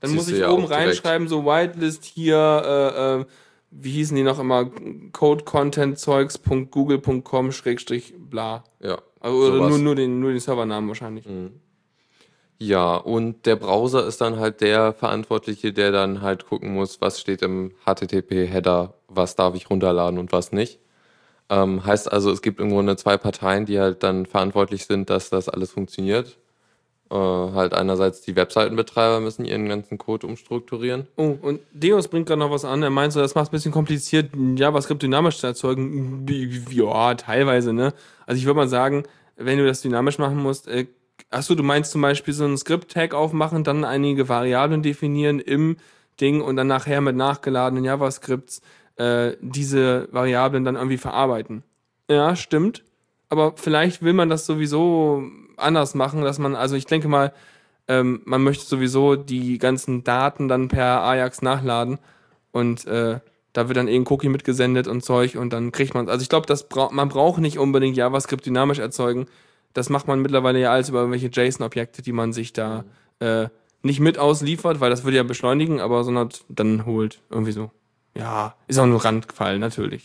C: Dann muss ich
B: ja
C: oben
B: auch direkt.
C: reinschreiben, so Whitelist hier, äh, äh, wie hießen die noch immer, codecontentzeugs.google.com schrägstrich bla.
B: Ja,
C: Also, nur, nur, den, nur den Servernamen wahrscheinlich.
B: Ja, und der Browser ist dann halt der Verantwortliche, der dann halt gucken muss, was steht im HTTP-Header, was darf ich runterladen und was nicht. Ähm, heißt also, es gibt im Grunde zwei Parteien, die halt dann verantwortlich sind, dass das alles funktioniert. Äh, halt einerseits die Webseitenbetreiber müssen ihren ganzen Code umstrukturieren.
C: Oh, und Deus bringt gerade noch was an. Er meint so, das macht es ein bisschen kompliziert, JavaScript dynamisch zu erzeugen. Ja, teilweise, ne? Also ich würde mal sagen, wenn du das dynamisch machen musst, äh, achso, du meinst zum Beispiel so einen Script-Tag aufmachen, dann einige Variablen definieren im Ding und dann nachher mit nachgeladenen JavaScripts äh, diese Variablen dann irgendwie verarbeiten. Ja, stimmt. Aber vielleicht will man das sowieso anders machen, dass man, also ich denke mal, ähm, man möchte sowieso die ganzen Daten dann per Ajax nachladen und äh, Da wird dann ein Cookie mitgesendet und Zeug und dann kriegt man, also ich glaube, bra man braucht nicht unbedingt JavaScript dynamisch erzeugen. Das macht man mittlerweile ja alles über irgendwelche JSON-Objekte, die man sich da äh, nicht mit ausliefert, weil das würde ja beschleunigen, aber sondern dann holt. Irgendwie so. Ja, ist auch nur Randfall, natürlich.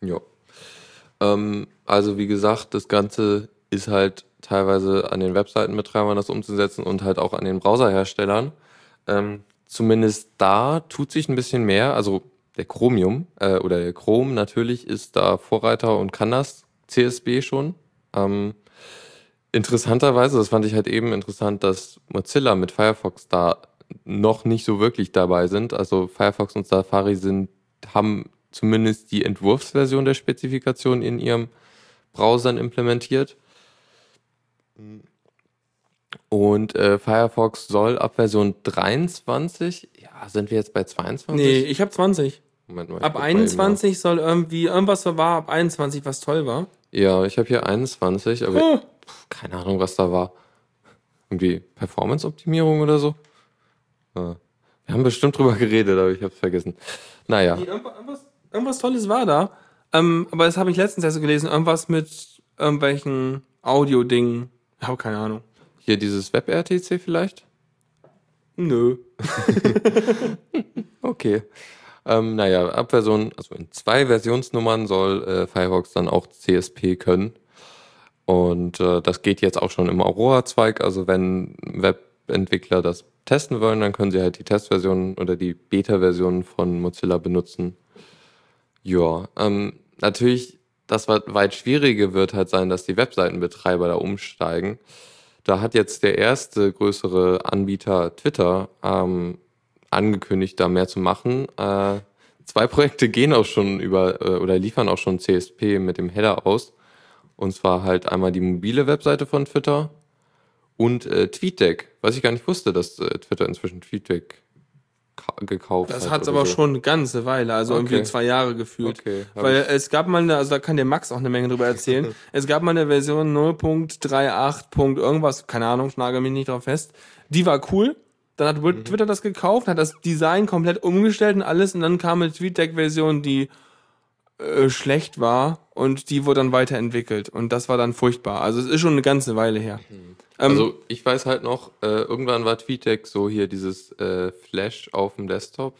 B: Ja. Ähm, also wie gesagt, das Ganze ist halt teilweise an den Webseitenbetreibern das umzusetzen und halt auch an den Browserherstellern. Ähm, zumindest da tut sich ein bisschen mehr. Also der Chromium äh, oder der Chrome natürlich ist da Vorreiter und kann das CSB schon. Ähm, interessanterweise, das fand ich halt eben interessant, dass Mozilla mit Firefox da noch nicht so wirklich dabei sind. Also Firefox und Safari sind, haben zumindest die Entwurfsversion der Spezifikation in ihrem Browsern implementiert. Und äh, Firefox soll ab Version 23, ja, sind wir jetzt bei 22?
C: Nee, ich habe 20.
B: Moment mal, ich
C: Ab
B: guck mal eben
C: 21 soll irgendwie, irgendwas war ab 21, was toll war.
B: Ja, ich habe hier 21, aber
C: Oh.
B: keine Ahnung, was da war. Irgendwie Performance-Optimierung oder so? Ja. Wir haben bestimmt drüber geredet, aber ich habe es vergessen. Naja,
C: irgendwas, irgendwas Tolles war da. Ähm, aber das habe ich letztens erst so gelesen. Irgendwas mit irgendwelchen Audio-Dingen. Ich habe keine Ahnung.
B: hier dieses WebRTC vielleicht?
C: Nö.
B: Okay. Ähm, naja, ab Version, also in zwei Versionsnummern soll äh, Firefox dann auch CSP können. Und äh, das geht jetzt auch schon im Aurora-Zweig. Also wenn Webentwickler das testen wollen, dann können sie halt die Testversion oder die Beta-Version von Mozilla benutzen. Ja, ähm, natürlich, das weit schwierige wird halt sein, dass die Webseitenbetreiber da umsteigen. Da hat jetzt der erste größere Anbieter Twitter ähm, angekündigt, da mehr zu machen. Äh, zwei Projekte gehen auch schon über äh, oder liefern auch schon CSP mit dem Header aus. Und zwar halt einmal die mobile Webseite von Twitter und äh, TweetDeck. Was ich gar nicht wusste, dass äh, Twitter inzwischen TweetDeck ka- gekauft hat.
C: Das hat's
B: oder
C: aber
B: so.
C: schon eine ganze Weile, also
B: Okay.
C: irgendwie zwei Jahre gefühlt.
B: Okay,
C: Weil
B: ich-
C: es gab mal eine, also da kann der Max auch eine Menge drüber erzählen. es gab mal eine Version 0.38. irgendwas, keine Ahnung, schnagel mich nicht drauf fest. Die war cool. Dann hat
B: Mhm.
C: Twitter das gekauft, hat das Design komplett umgestellt und alles und dann kam eine TweetDeck-Version, die äh, schlecht war und die wurde dann weiterentwickelt und das war dann furchtbar. Also es ist schon eine ganze Weile her. Ähm,
B: Also ich weiß halt noch, äh, irgendwann war TweetDeck so hier dieses äh, Flash auf dem Desktop.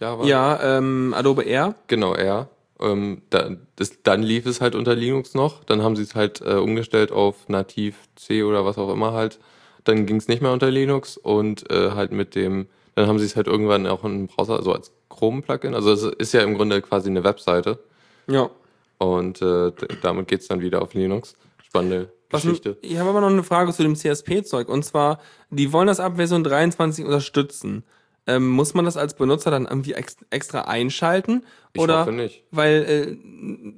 B: Java.
C: ja, ähm, Adobe Air.
B: Genau, R. Ähm, da, das, dann lief es halt unter Linux noch. Dann haben sie es halt äh, umgestellt auf nativ C oder was auch immer halt. Dann ging es nicht mehr unter Linux und äh, halt mit dem, dann haben sie es halt irgendwann auch in einem Browser, also als Chrome-Plugin. Also es ist ja im Grunde quasi eine Webseite.
C: Ja.
B: Und äh, damit geht's dann wieder auf Linux. Spannende
C: Was,
B: Geschichte.
C: ich habe aber noch eine Frage zu dem CSP-Zeug. Und zwar, die wollen das ab Version 23 unterstützen. Ähm, muss man das als Benutzer dann irgendwie ex extra einschalten?
B: Ich
C: Oder
B: hoffe nicht.
C: weil, äh,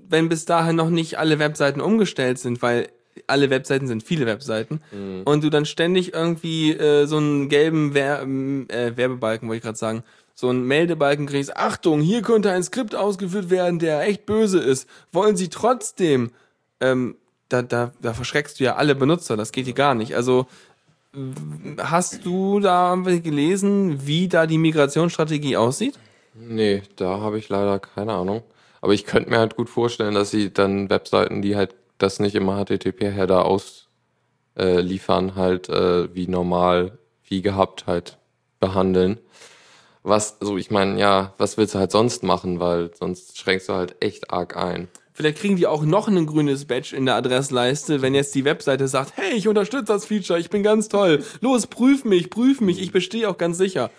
C: wenn bis dahin noch nicht alle Webseiten umgestellt sind, weil alle Webseiten sind viele Webseiten
B: Mhm.
C: und du dann ständig irgendwie äh, so einen gelben Wer äh, Werbebalken, wollte ich gerade sagen, so einen Meldebalken kriegst, Achtung, hier könnte ein Skript ausgeführt werden, der echt böse ist. Wollen sie trotzdem ähm, da, da, da verschreckst du ja alle Benutzer, das geht hier gar nicht. Also hast du da gelesen, wie da die Migrationsstrategie aussieht?
B: Nee, da habe ich leider keine Ahnung. Aber ich könnte mir halt gut vorstellen, dass sie dann Webseiten, die halt das nicht im HTTP-Header ausliefern, äh, halt äh, wie normal, wie gehabt halt behandeln. Was, also ich meine, ja, was willst du halt sonst machen, weil sonst schränkst du halt echt arg ein.
C: Vielleicht kriegen die auch noch ein grünes Badge in der Adressleiste, wenn jetzt die Webseite sagt, hey, ich unterstütze das Feature, ich bin ganz toll. Los, prüf mich, prüf mich, ich bestehe auch ganz sicher.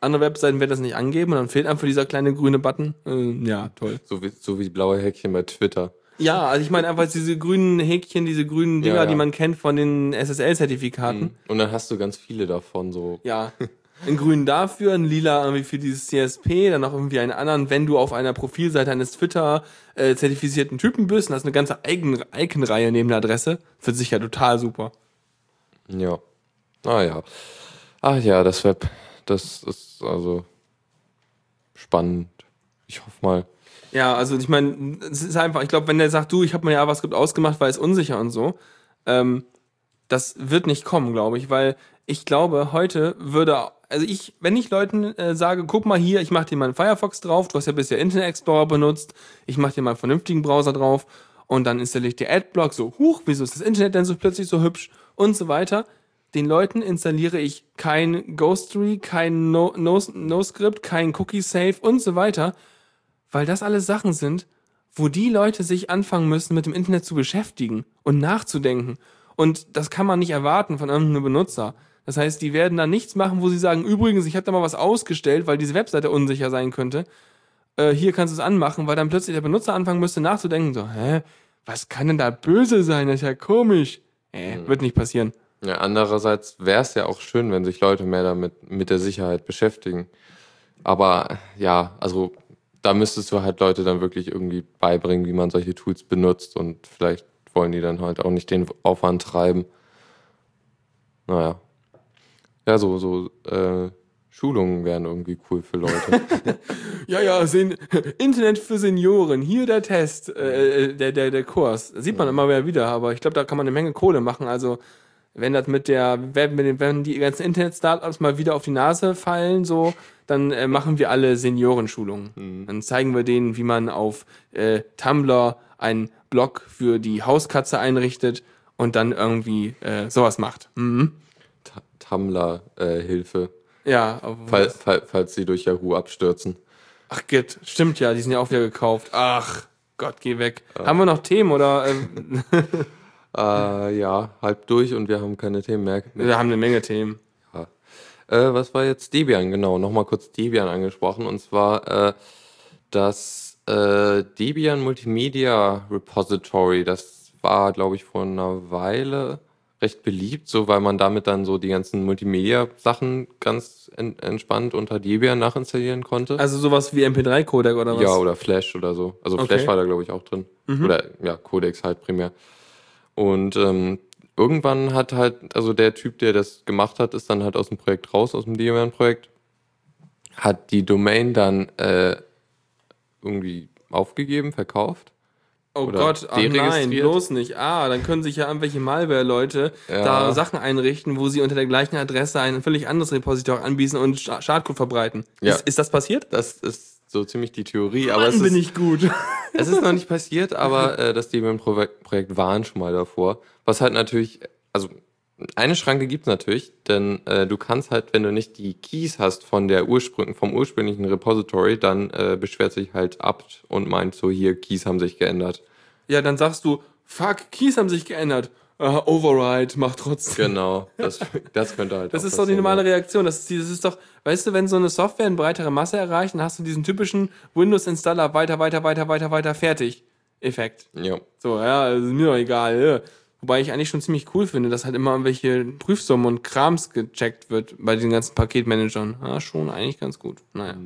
C: Andere Webseiten werden das nicht angeben und dann fehlt einfach dieser kleine grüne Button. Äh, ja, toll.
B: So wie, so wie blaue Häkchen bei Twitter.
C: Ja, also ich meine einfach diese grünen Häkchen, diese grünen Dinger,
B: Ja, ja.
C: die man kennt von den SSL-Zertifikaten.
B: Und dann hast du ganz viele davon, so.
C: Ja. Einen grünen dafür, ein lila irgendwie für dieses CSP, dann noch irgendwie einen anderen, wenn du auf einer Profilseite eines Twitter-zertifizierten Typen bist und hast eine ganze Icon- Icon-Reihe neben der Adresse. Für sich ja total super.
B: Ja. Ah ja. Ach ja, das Web, das ist also spannend. Ich hoffe mal.
C: Ja, also ich meine, es ist einfach, ich glaube, wenn der sagt, du, ich habe mein JavaScript ausgemacht, weil es unsicher und so, ähm, das wird nicht kommen, glaube ich, weil ich glaube, heute würde also ich, wenn ich Leuten äh, sage, guck mal hier, ich mache dir mal einen Firefox drauf, du hast ja bisher Internet Explorer benutzt, ich mache dir mal einen vernünftigen Browser drauf und dann installiere ich dir Adblock, so, huch, wieso ist das Internet denn so plötzlich so hübsch und so weiter. Den Leuten installiere ich kein Ghostery, kein No- No- No-Script, kein Cookie-Safe und so weiter, weil das alles Sachen sind, wo die Leute sich anfangen müssen, mit dem Internet zu beschäftigen und nachzudenken. Und das kann man nicht erwarten von irgendeinem Benutzer. Das heißt, die werden da nichts machen, wo sie sagen, übrigens, ich habe da mal was ausgestellt, weil diese Webseite unsicher sein könnte. Äh, hier kannst du es anmachen, weil dann plötzlich der Benutzer anfangen müsste nachzudenken, so, hä, was kann denn da böse sein? Das ist ja komisch. Äh, wird nicht passieren.
B: Ja, andererseits wäre es ja auch schön, wenn sich Leute mehr damit mit der Sicherheit beschäftigen. Aber ja, also da müsstest du halt Leute dann wirklich irgendwie beibringen, wie man solche Tools benutzt und vielleicht wollen die dann halt auch nicht den Aufwand treiben. Naja. Ja, so, so äh, Schulungen wären irgendwie cool für Leute.
C: Ja, ja, Sen Internet für Senioren. Hier der Test, äh, der, der, der Kurs. Sieht man immer wieder wieder, aber ich glaube, da kann man eine Menge Kohle machen. Also, wenn das mit der, wenn, mit den- wenn die ganzen Internet-Startups mal wieder auf die Nase fallen, so, dann äh, machen wir alle Seniorenschulungen. Dann zeigen wir denen, wie man auf äh, Tumblr einen Blog für die Hauskatze einrichtet und dann irgendwie äh, sowas macht. Mhm.
B: Tumblr-Hilfe,
C: Ja, aber
B: fall, fall, falls sie durch Yahoo abstürzen.
C: Ach, Git, stimmt ja, die sind ja auch wieder gekauft. Ach, Gott, geh weg. Haben wir noch Themen oder? Ähm,
B: Äh, ja, halb durch und wir haben keine Themen mehr.
C: wir haben eine Menge Themen.
B: Ja. Äh, was war jetzt Debian? Genau, nochmal kurz Debian angesprochen. Und zwar äh, das äh, Debian Multimedia Repository. Das war, glaube ich, vor einer Weile recht beliebt, so weil man damit dann so die ganzen Multimedia-Sachen ganz en entspannt unter Debian nachinstallieren konnte.
C: Also sowas wie MP3-Codec oder was?
B: ja, oder Flash oder so. Also
C: Okay.
B: Flash war da, glaube ich, auch drin. Oder ja, Codex halt primär. Und ähm, irgendwann hat halt, also der Typ, der das gemacht hat, ist dann halt aus dem Projekt raus, aus dem Debian-Projekt, hat die Domain dann äh, irgendwie aufgegeben, verkauft.
C: Oh
B: oder
C: Gott, ach nein, bloß nicht. Ah, dann können sich ja irgendwelche Malware-Leute
B: Ja.
C: da Sachen einrichten, wo sie unter der gleichen Adresse ein völlig anderes Repository anbieten und Sch- Schadcode verbreiten.
B: Ja.
C: Ist, ist das passiert?
B: Das ist so ziemlich die Theorie, aber
C: Mann,
B: es
C: bin
B: ist,
C: ich gut.
B: es ist noch nicht passiert, aber äh, das Debian-Projekt waren schon mal davor. Was halt natürlich, also eine Schranke gibt's natürlich, denn äh, du kannst halt, wenn du nicht die Keys hast von der Ursprung, vom ursprünglichen Repository, dann äh, beschwert sich halt apt und meint so, hier, Keys haben sich geändert.
C: ja, dann sagst du, fuck, Keys haben sich geändert. Ah, Override, mach trotzdem.
B: Genau, das, das könnte halt
C: Das ist doch die normale. Reaktion. Das ist, das ist doch, weißt du, wenn so eine Software eine breitere Masse erreicht, dann hast du diesen typischen Windows-Installer weiter, weiter, weiter, weiter, weiter, fertig. Effekt.
B: Ja,
C: So, ja, ist mir doch egal. Wobei ich eigentlich schon ziemlich cool finde, dass halt immer irgendwelche Prüfsummen und Krams gecheckt wird bei den ganzen Paketmanagern. Ja, schon eigentlich ganz gut. Naja.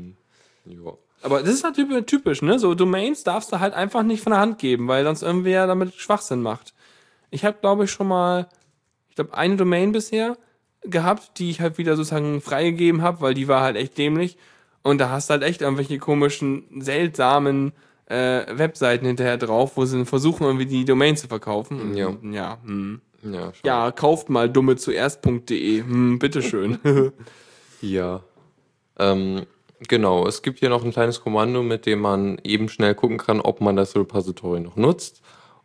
B: ja.
C: Aber das ist natürlich typisch, ne? So Domains darfst du halt einfach nicht von der Hand geben, weil sonst irgendwer damit Schwachsinn macht. Ich habe, glaube ich, schon mal, ich glaube, eine Domain bisher gehabt, die ich halt wieder sozusagen freigegeben habe, weil die war halt echt dämlich. Und da hast du halt echt irgendwelche komischen, seltsamen äh, Webseiten hinterher drauf, wo sie versuchen, irgendwie die Domain zu verkaufen.
B: Ja.
C: Ja, hm.
B: Ja,
C: ja kauft mal dumme zuerst.de. Hm, bitteschön.
B: Ja. Ähm, genau, es gibt hier noch ein kleines Kommando, mit dem man eben schnell gucken kann, ob man das Repository noch nutzt.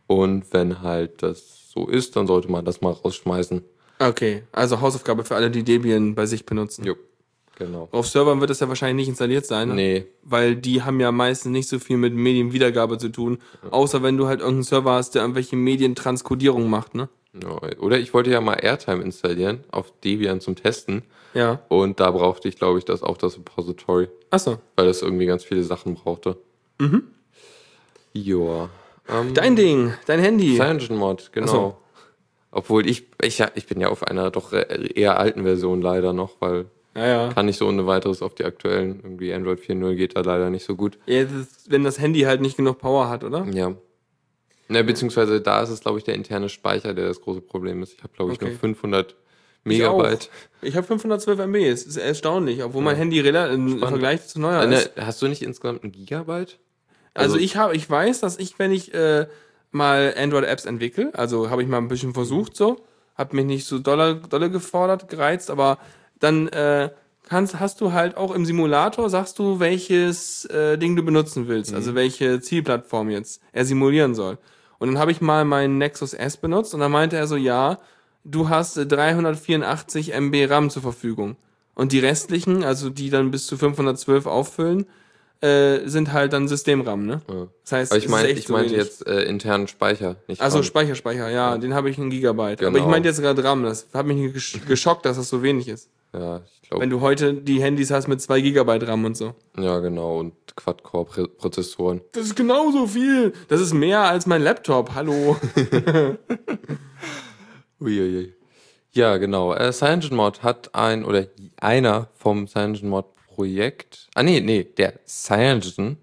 B: Und wenn halt das so ist, dann sollte man das mal rausschmeißen.
C: okay, also Hausaufgabe für alle, die Debian bei sich benutzen.
B: Jo, genau.
C: Auf Servern wird das ja wahrscheinlich nicht installiert sein, ne?
B: Nee,
C: weil die haben ja meistens nicht so viel mit Medienwiedergabe zu tun, außer wenn du halt irgendeinen Server hast, der irgendwelche Medientranskodierung macht, ne?
B: ja. oder ich wollte ja mal Airtime installieren auf Debian zum Testen.
C: Ja.
B: Und da brauchte ich, glaube ich, das auch das Repository,
C: Achso.
B: weil das irgendwie ganz viele Sachen brauchte. Mhm. Joa. Ähm,
C: Dein Ding, dein Handy.
B: CyanogenMod, genau.
C: Ach so.
B: Obwohl ich, ich, ich bin ja auf einer doch eher alten Version leider noch, weil
C: ja, ja.
B: kann nicht so ohne weiteres auf die aktuellen. Irgendwie Android 4.0 geht da leider nicht so gut.
C: ja das ist, wenn das Handy halt nicht genug Power hat, oder?
B: Ja. Ne, beziehungsweise da ist es, glaube ich, der interne Speicher, der das große Problem ist. Ich habe, glaube ich,
C: Okay.
B: nur 500
C: Ich auch.
B: Megabyte.
C: Ich habe 512 MB, es ist erstaunlich, obwohl mein Handy im Vergleich zu neuer ist.
B: hast du nicht insgesamt ein Gigabyte?
C: Also,
B: also-
C: ich habe, ich weiß, dass ich, wenn ich äh, mal Android-Apps entwickle, also habe ich mal ein bisschen versucht so, habe mich nicht so dolle, dolle gefordert, gereizt, aber dann äh, kannst, hast du halt auch im Simulator, sagst du, welches äh, Ding du benutzen willst, also welche Zielplattform jetzt er simulieren soll. Und dann habe ich mal meinen Nexus S benutzt und dann meinte er so, ja, du hast äh, 384 MB RAM zur Verfügung. Und die restlichen, also die dann bis zu 512 auffüllen, äh, sind halt dann Systemram, ne? Das heißt,
B: Aber ich meine, ich
C: so
B: meinte jetzt äh, internen Speicher, nicht
C: Also. Speicher, Speicher, ja, den habe ich ein Gigabyte. Aber
B: Genau.
C: ich meinte jetzt gerade RAM, das hat mich gesch- geschockt, dass das so wenig ist.
B: Ja, ich glaube.
C: Wenn du heute die Handys hast mit 2 Gigabyte RAM und so.
B: Ja, genau. Und Quad-Core-Prozessoren.
C: Das ist genauso viel. Das ist mehr als mein Laptop, hallo.
B: Uiuiui. Ja, genau. Äh, CyanogenMod hat ein, oder einer vom CyanogenMod-Projekt, ah nee, nee, der Cyanogen,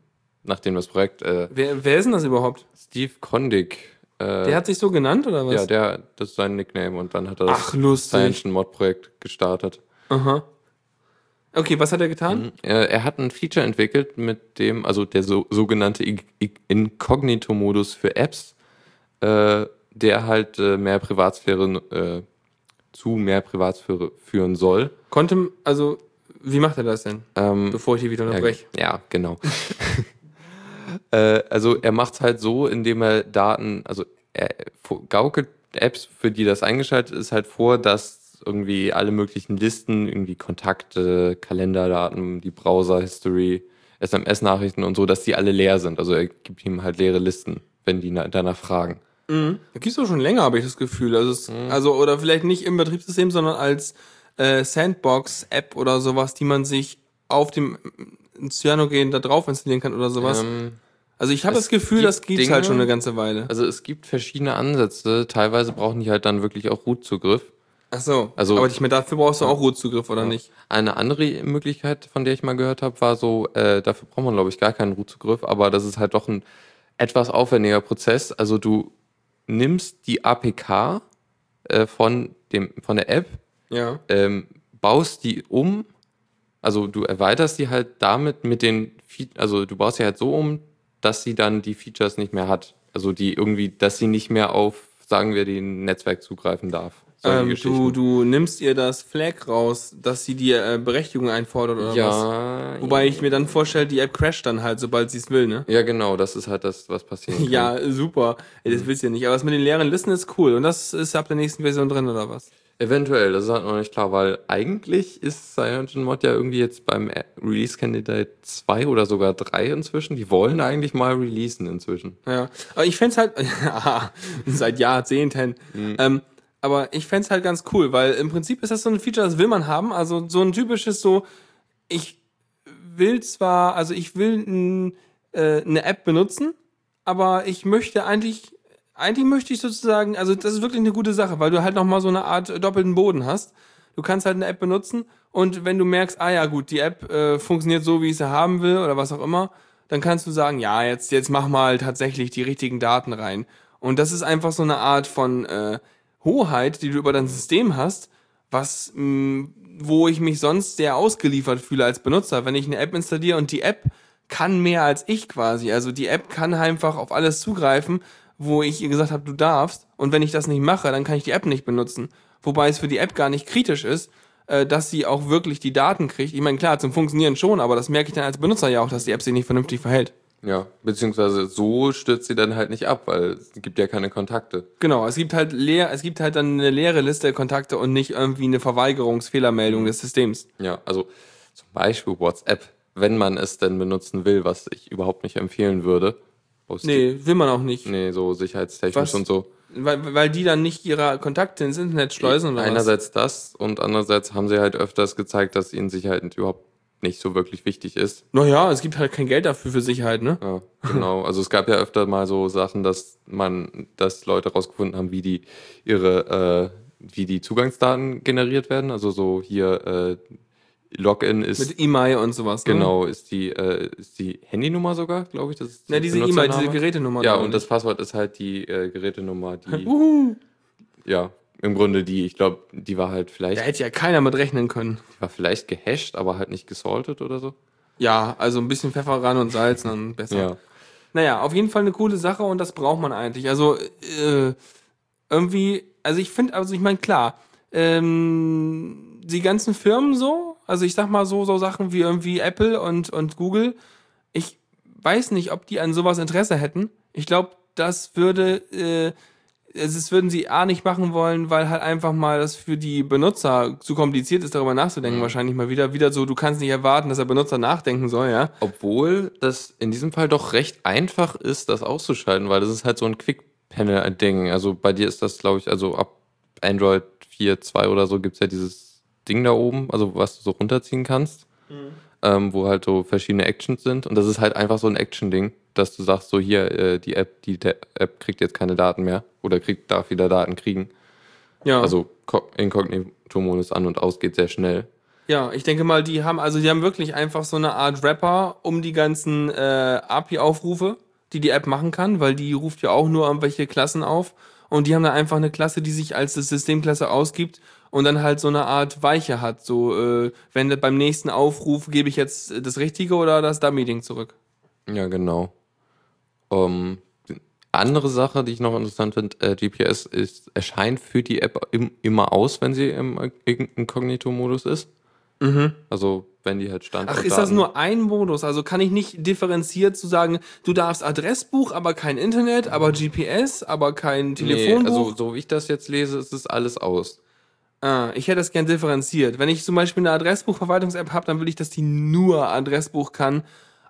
B: nachdem das Projekt, äh,
C: wer, wer ist denn das überhaupt?
B: Steve Kondig, äh,
C: Der hat sich so genannt oder was?
B: ja, der, das ist sein Nickname und dann hat er das
C: Ach, lustig.
B: CyanogenMod-Projekt gestartet.
C: Aha. Okay, was hat er getan?
B: Äh, er hat ein Feature entwickelt, mit dem, also der so, sogenannte Inkognito-Modus für Apps, äh, der halt äh, mehr Privatsphäre, äh, zu mehr Privatsphäre führen soll.
C: Konnte, also, wie macht er das denn?
B: Ähm,
C: Bevor ich die wieder
B: ja,
C: unterbreche.
B: ja, genau. äh, also er macht es halt so, indem er Daten, also er gaukelt Apps, für die das eingeschaltet ist, halt vor, dass irgendwie alle möglichen Listen, irgendwie Kontakte, Kalenderdaten, die Browser-History, SMS-Nachrichten und so, dass die alle leer sind. Also er gibt ihm halt leere Listen, wenn die na- danach fragen.
C: Da gibt's doch schon länger, habe ich das Gefühl. Also, es,
B: Mhm.
C: also oder vielleicht nicht im Betriebssystem, sondern als äh, Sandbox-App oder sowas, die man sich auf dem Cyanogen da drauf installieren kann oder sowas.
B: Ähm,
C: also ich habe
B: es
C: das Gefühl,
B: gibt
C: das gibt's
B: Dinge-
C: halt schon eine ganze Weile.
B: also es gibt verschiedene Ansätze. Teilweise brauchen die halt dann wirklich auch Root-Zugriff.
C: Ach so.
B: Also-
C: aber ich meine, dafür brauchst du auch Root-Zugriff, oder nicht?
B: Eine andere Möglichkeit, von der ich mal gehört habe, war so, äh, dafür braucht man, glaube ich, gar keinen Root-Zugriff, aber das ist halt doch ein etwas aufwendiger Prozess. Also du nimmst die APK äh, von, dem, von der App,
C: Ja.
B: ähm, baust die um, also du erweiterst die halt damit mit den, Fe also du baust sie halt so um, dass sie dann die Features nicht mehr hat. Also die irgendwie, dass sie nicht mehr auf, sagen wir, den Netzwerk zugreifen darf.
C: Ähm, du, du nimmst ihr das Flag raus, dass sie dir äh, Berechtigung einfordert oder was?
B: ja,
C: Wobei ich mir dann vorstelle, die App crasht dann halt, sobald sie es will, ne?
B: Ja, genau, das ist halt das, was passiert.
C: Ja, super. Ey, Das willst du ja nicht. Aber das mit den leeren Listen ist cool. Und das ist ab der nächsten Version drin, oder was?
B: Eventuell, das ist halt noch nicht klar, weil eigentlich ist CyanogenMod ja irgendwie jetzt beim Release Candidate 2 oder sogar 3 inzwischen. Die wollen eigentlich mal releasen inzwischen.
C: Ja. Aber ich fänd's halt, seit Jahrzehnten. Ähm, aber ich fänd's halt ganz cool, weil im Prinzip ist das so ein Feature, das will man haben. Also so ein typisches so, ich will zwar, also ich will n, äh, eine App benutzen, aber ich möchte eigentlich, eigentlich möchte ich sozusagen, also das ist wirklich eine gute Sache, weil du halt nochmal so eine Art doppelten Boden hast. Du kannst halt eine App benutzen und wenn du merkst, ah ja gut, die App äh, funktioniert so, wie ich sie haben will oder was auch immer, dann kannst du sagen, ja, jetzt, jetzt mach mal tatsächlich die richtigen Daten rein. Und das ist einfach so eine Art von äh, Hoheit, die du über dein System hast, was, mh, wo ich mich sonst sehr ausgeliefert fühle als Benutzer. Wenn ich eine App installiere und die App kann mehr als ich quasi. Also die App kann einfach auf alles zugreifen, wo ich ihr gesagt habe, du darfst. Und wenn ich das nicht mache, dann kann ich die App nicht benutzen. Wobei es für die App gar nicht kritisch ist, äh, dass sie auch wirklich die Daten kriegt. Ich meine, klar, zum Funktionieren schon, aber das merke ich dann als Benutzer ja auch, dass die App sich nicht vernünftig verhält.
B: Ja, beziehungsweise so stürzt sie dann halt nicht ab, weil es gibt ja keine Kontakte.
C: Genau, es gibt halt leer, es gibt halt dann eine leere Liste der Kontakte und nicht irgendwie eine Verweigerungsfehlermeldung des Systems.
B: Ja, also zum Beispiel WhatsApp, wenn man es denn benutzen will, was ich überhaupt nicht empfehlen würde.
C: Nee, will man auch nicht.
B: Nee, so sicherheitstechnisch
C: Was?
B: und so.
C: Weil, weil die dann nicht ihre Kontakte ins Internet schleusen oder was?
B: Einerseits das und andererseits haben sie halt öfters gezeigt, dass ihnen Sicherheit überhaupt nicht so wirklich wichtig ist.
C: Naja, es gibt halt kein Geld dafür für Sicherheit, ne?
B: Ja, genau. Also es gab ja öfter mal so Sachen, dass man, dass Leute rausgefunden haben, wie die ihre, äh, wie die Zugangsdaten generiert werden. Also so hier äh, Login ist
C: Mit E-Mail und sowas. Ne?
B: genau ist die äh, ist die Handynummer sogar, glaube ich. Das ist
C: Ja,
B: die
C: diese E-Mail, diese. Gerätenummer.
B: Ja, und das
C: nicht.
B: Passwort ist halt die äh, Gerätenummer, die ja im Grunde die, ich glaube, die war halt vielleicht,
C: Da hätte ja keiner mit rechnen können.
B: die war vielleicht gehasht, aber halt nicht gesaltet oder so.
C: Ja, also ein bisschen Pfeffer ran und Salz, dann besser.
B: Ja.
C: Naja, auf jeden Fall eine coole Sache und das braucht man eigentlich. Also äh, irgendwie, also ich finde, also ich meine, klar, ähm, die ganzen Firmen so Also ich sag mal so, so Sachen wie irgendwie Apple und, und Google. Ich weiß nicht, ob die an sowas Interesse hätten. Ich glaube, das würde, äh, es würden sie A nicht machen wollen, weil halt einfach mal das für die Benutzer zu kompliziert ist, darüber nachzudenken, wahrscheinlich mal wieder. Wieder so, du kannst nicht erwarten, dass der Benutzer nachdenken soll, ja.
B: Obwohl das in diesem Fall doch recht einfach ist, das auszuschalten, weil das ist halt so ein Quick-Panel-Ding. Also bei dir ist das, glaube ich, also ab Android 4.2 oder so gibt's ja dieses Ding da oben, also was du so runterziehen kannst, ähm, wo halt so verschiedene Actions sind. Und das ist halt einfach so ein Action-Ding, dass du sagst, so hier, äh, die App, die App kriegt jetzt keine Daten mehr oder kriegt, darf wieder Daten kriegen.
C: Ja.
B: Also Ko- Inkognito-Modus an und aus geht sehr schnell.
C: Ja, ich denke mal, die haben also die haben wirklich einfach so eine Art Wrapper um die ganzen äh, API-Aufrufe, die die App machen kann, weil die ruft ja auch nur irgendwelche Klassen auf und die haben da einfach eine Klasse, die sich als Systemklasse ausgibt und dann halt so eine Art Weiche hat. So, äh, wenn beim nächsten Aufruf gebe ich jetzt das Richtige oder das Dummy-Ding zurück.
B: Ja, genau. Ähm, die andere Sache, die ich noch interessant finde, äh, GPS ist, erscheint für die App im, immer aus, wenn sie im Inkognito-Modus ist. Also wenn die halt Standort
C: Ach, ist das nur ein Modus? Also kann ich nicht differenziert zu sagen, du darfst Adressbuch, aber kein Internet, aber GPS, aber kein
B: nee,
C: Telefonbuch?
B: also so wie ich das jetzt lese, ist es alles aus.
C: Ah, ich hätte das gern differenziert. Wenn ich zum Beispiel eine Adressbuchverwaltungs-App habe, dann will ich, dass die nur Adressbuch kann,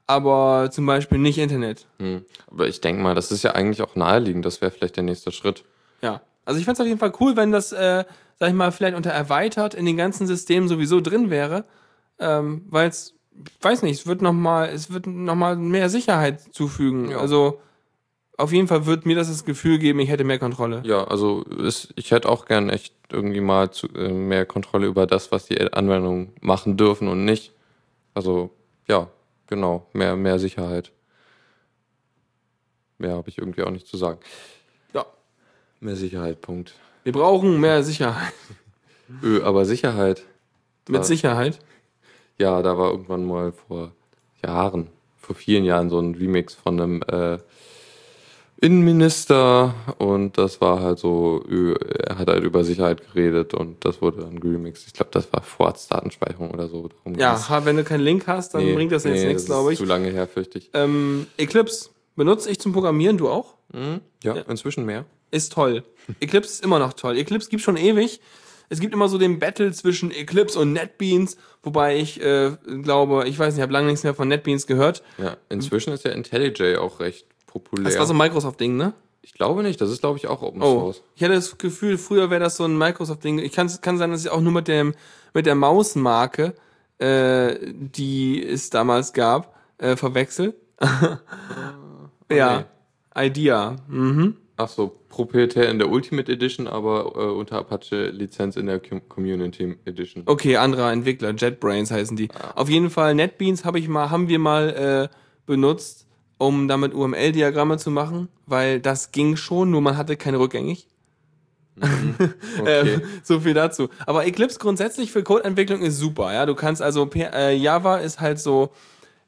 C: aber zum Beispiel nicht Internet.
B: Hm. Aber ich denke mal, das ist ja eigentlich auch naheliegend. Das wäre vielleicht der nächste Schritt.
C: Ja. Also ich fände es auf jeden Fall cool, wenn das, äh, sag ich mal, vielleicht unter erweitert in den ganzen Systemen sowieso drin wäre. Ähm, Weil es, weiß nicht, es wird nochmal, es wird mehr Sicherheit zufügen.
B: Ja.
C: Also auf jeden Fall wird mir das das Gefühl geben, ich hätte mehr Kontrolle.
B: Ja, also ist, ich hätte auch gern echt irgendwie mal zu, äh, mehr Kontrolle über das, was die Anwendungen machen dürfen und nicht. Also ja, genau, mehr, mehr Sicherheit. Mehr habe ich irgendwie auch nicht zu sagen.
C: Ja.
B: Mehr Sicherheit, Punkt.
C: Wir brauchen mehr Sicherheit.
B: Ö, aber Sicherheit.
C: Mit. Sicherheit.
B: Ja, da war irgendwann mal vor Jahren, vor vielen Jahren so ein Remix von einem äh, Innenminister und das war halt so, er hat halt über Sicherheit geredet und das wurde dann geremixed. Ich glaube, das war Vorratsdatenspeicherung oder so. Darum
C: Ja, ha, wenn du keinen Link hast, dann
B: Nee,
C: bringt das jetzt
B: nee,
C: nichts,
B: das
C: glaube
B: ist
C: ich.
B: Zu lange her, fürchte ich.
C: Ähm, Eclipse benutze ich zum Programmieren, du auch?
B: Mhm. Ja, inzwischen mehr.
C: Ist toll. Eclipse ist immer noch toll. Eclipse gibt schon ewig. Es gibt immer so den Battle zwischen Eclipse und NetBeans, wobei ich äh, glaube, ich weiß nicht, ich habe lange nichts mehr von NetBeans gehört.
B: Ja, inzwischen ist ja IntelliJ auch recht populär.
C: Das war so ein Microsoft-Ding, ne?
B: ich glaube nicht, das ist glaube ich auch Open
C: Oh,
B: Source.
C: ich hatte das Gefühl, früher wäre das so ein Microsoft-Ding. Ich kann, kann sein, dass ich auch nur mit dem mit der Mausmarke, äh, die es damals gab, äh, verwechsel. ja, Idea. Mhm.
B: Ach so, proprietär in der Ultimate Edition, aber äh, unter Apache Lizenz in der Com Community Edition.
C: Okay, anderer Entwickler, JetBrains heißen die. Auf jeden Fall NetBeans habe ich mal, haben wir mal äh, benutzt, um damit UML-Diagramme zu machen, weil das ging schon, nur man hatte keine rückgängig.
B: Okay.
C: Ähm, so viel dazu. Aber Eclipse grundsätzlich für Codeentwicklung ist super. Ja, du kannst also äh, Java ist halt so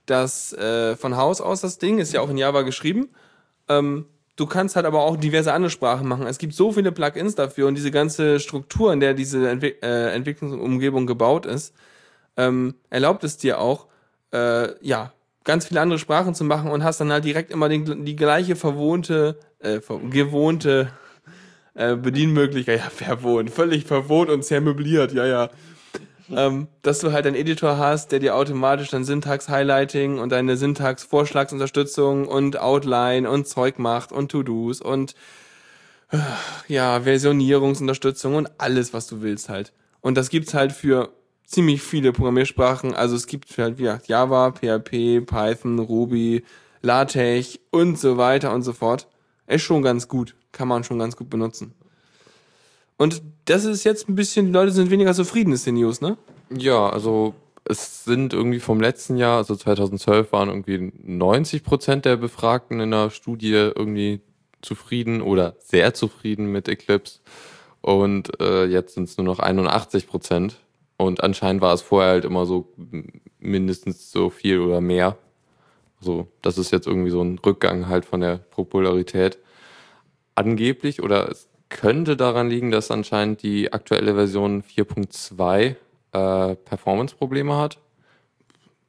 C: das äh, von Haus aus das Ding ist ja auch in Java geschrieben. Ähm, du kannst halt aber auch diverse andere Sprachen machen. Es gibt so viele Plugins dafür und diese ganze Struktur, in der diese Entwick äh, Entwicklungsumgebung gebaut ist, ähm, erlaubt es dir auch, äh, ja, ganz viele andere Sprachen zu machen und hast dann halt direkt immer den, die gleiche verwohnte, äh, gewohnte äh, Bedienmöglichkeit, ja, verwohnt, völlig verwohnt und zermöbliert, ja, ja. Ähm, dass du halt einen Editor hast, der dir automatisch dann Syntax-Highlighting und deine Syntax-Vorschlagsunterstützung und Outline und Zeug macht und To-Dos und äh, ja, Versionierungsunterstützung und alles, was du willst halt. Und das gibt's halt für ziemlich viele Programmiersprachen. Also es gibt halt, wie gesagt, Java, PHP, Python, Ruby, LaTeX und so weiter und so fort. Ist schon ganz gut. Kann man schon ganz gut benutzen. Und das ist jetzt ein bisschen, die Leute sind weniger zufrieden, ist die News, ne?
B: Ja, also es sind irgendwie vom letzten Jahr, also 2012 waren irgendwie 90 Prozent der Befragten in der Studie irgendwie zufrieden oder sehr zufrieden mit Eclipse. Und äh, jetzt sind es nur noch 81 Prozent. Und anscheinend war es vorher halt immer so mindestens so viel oder mehr. Also das ist jetzt irgendwie so ein Rückgang halt von der Popularität. Angeblich oder es könnte daran liegen, dass anscheinend die aktuelle Version 4.2 äh, Performance-Probleme hat.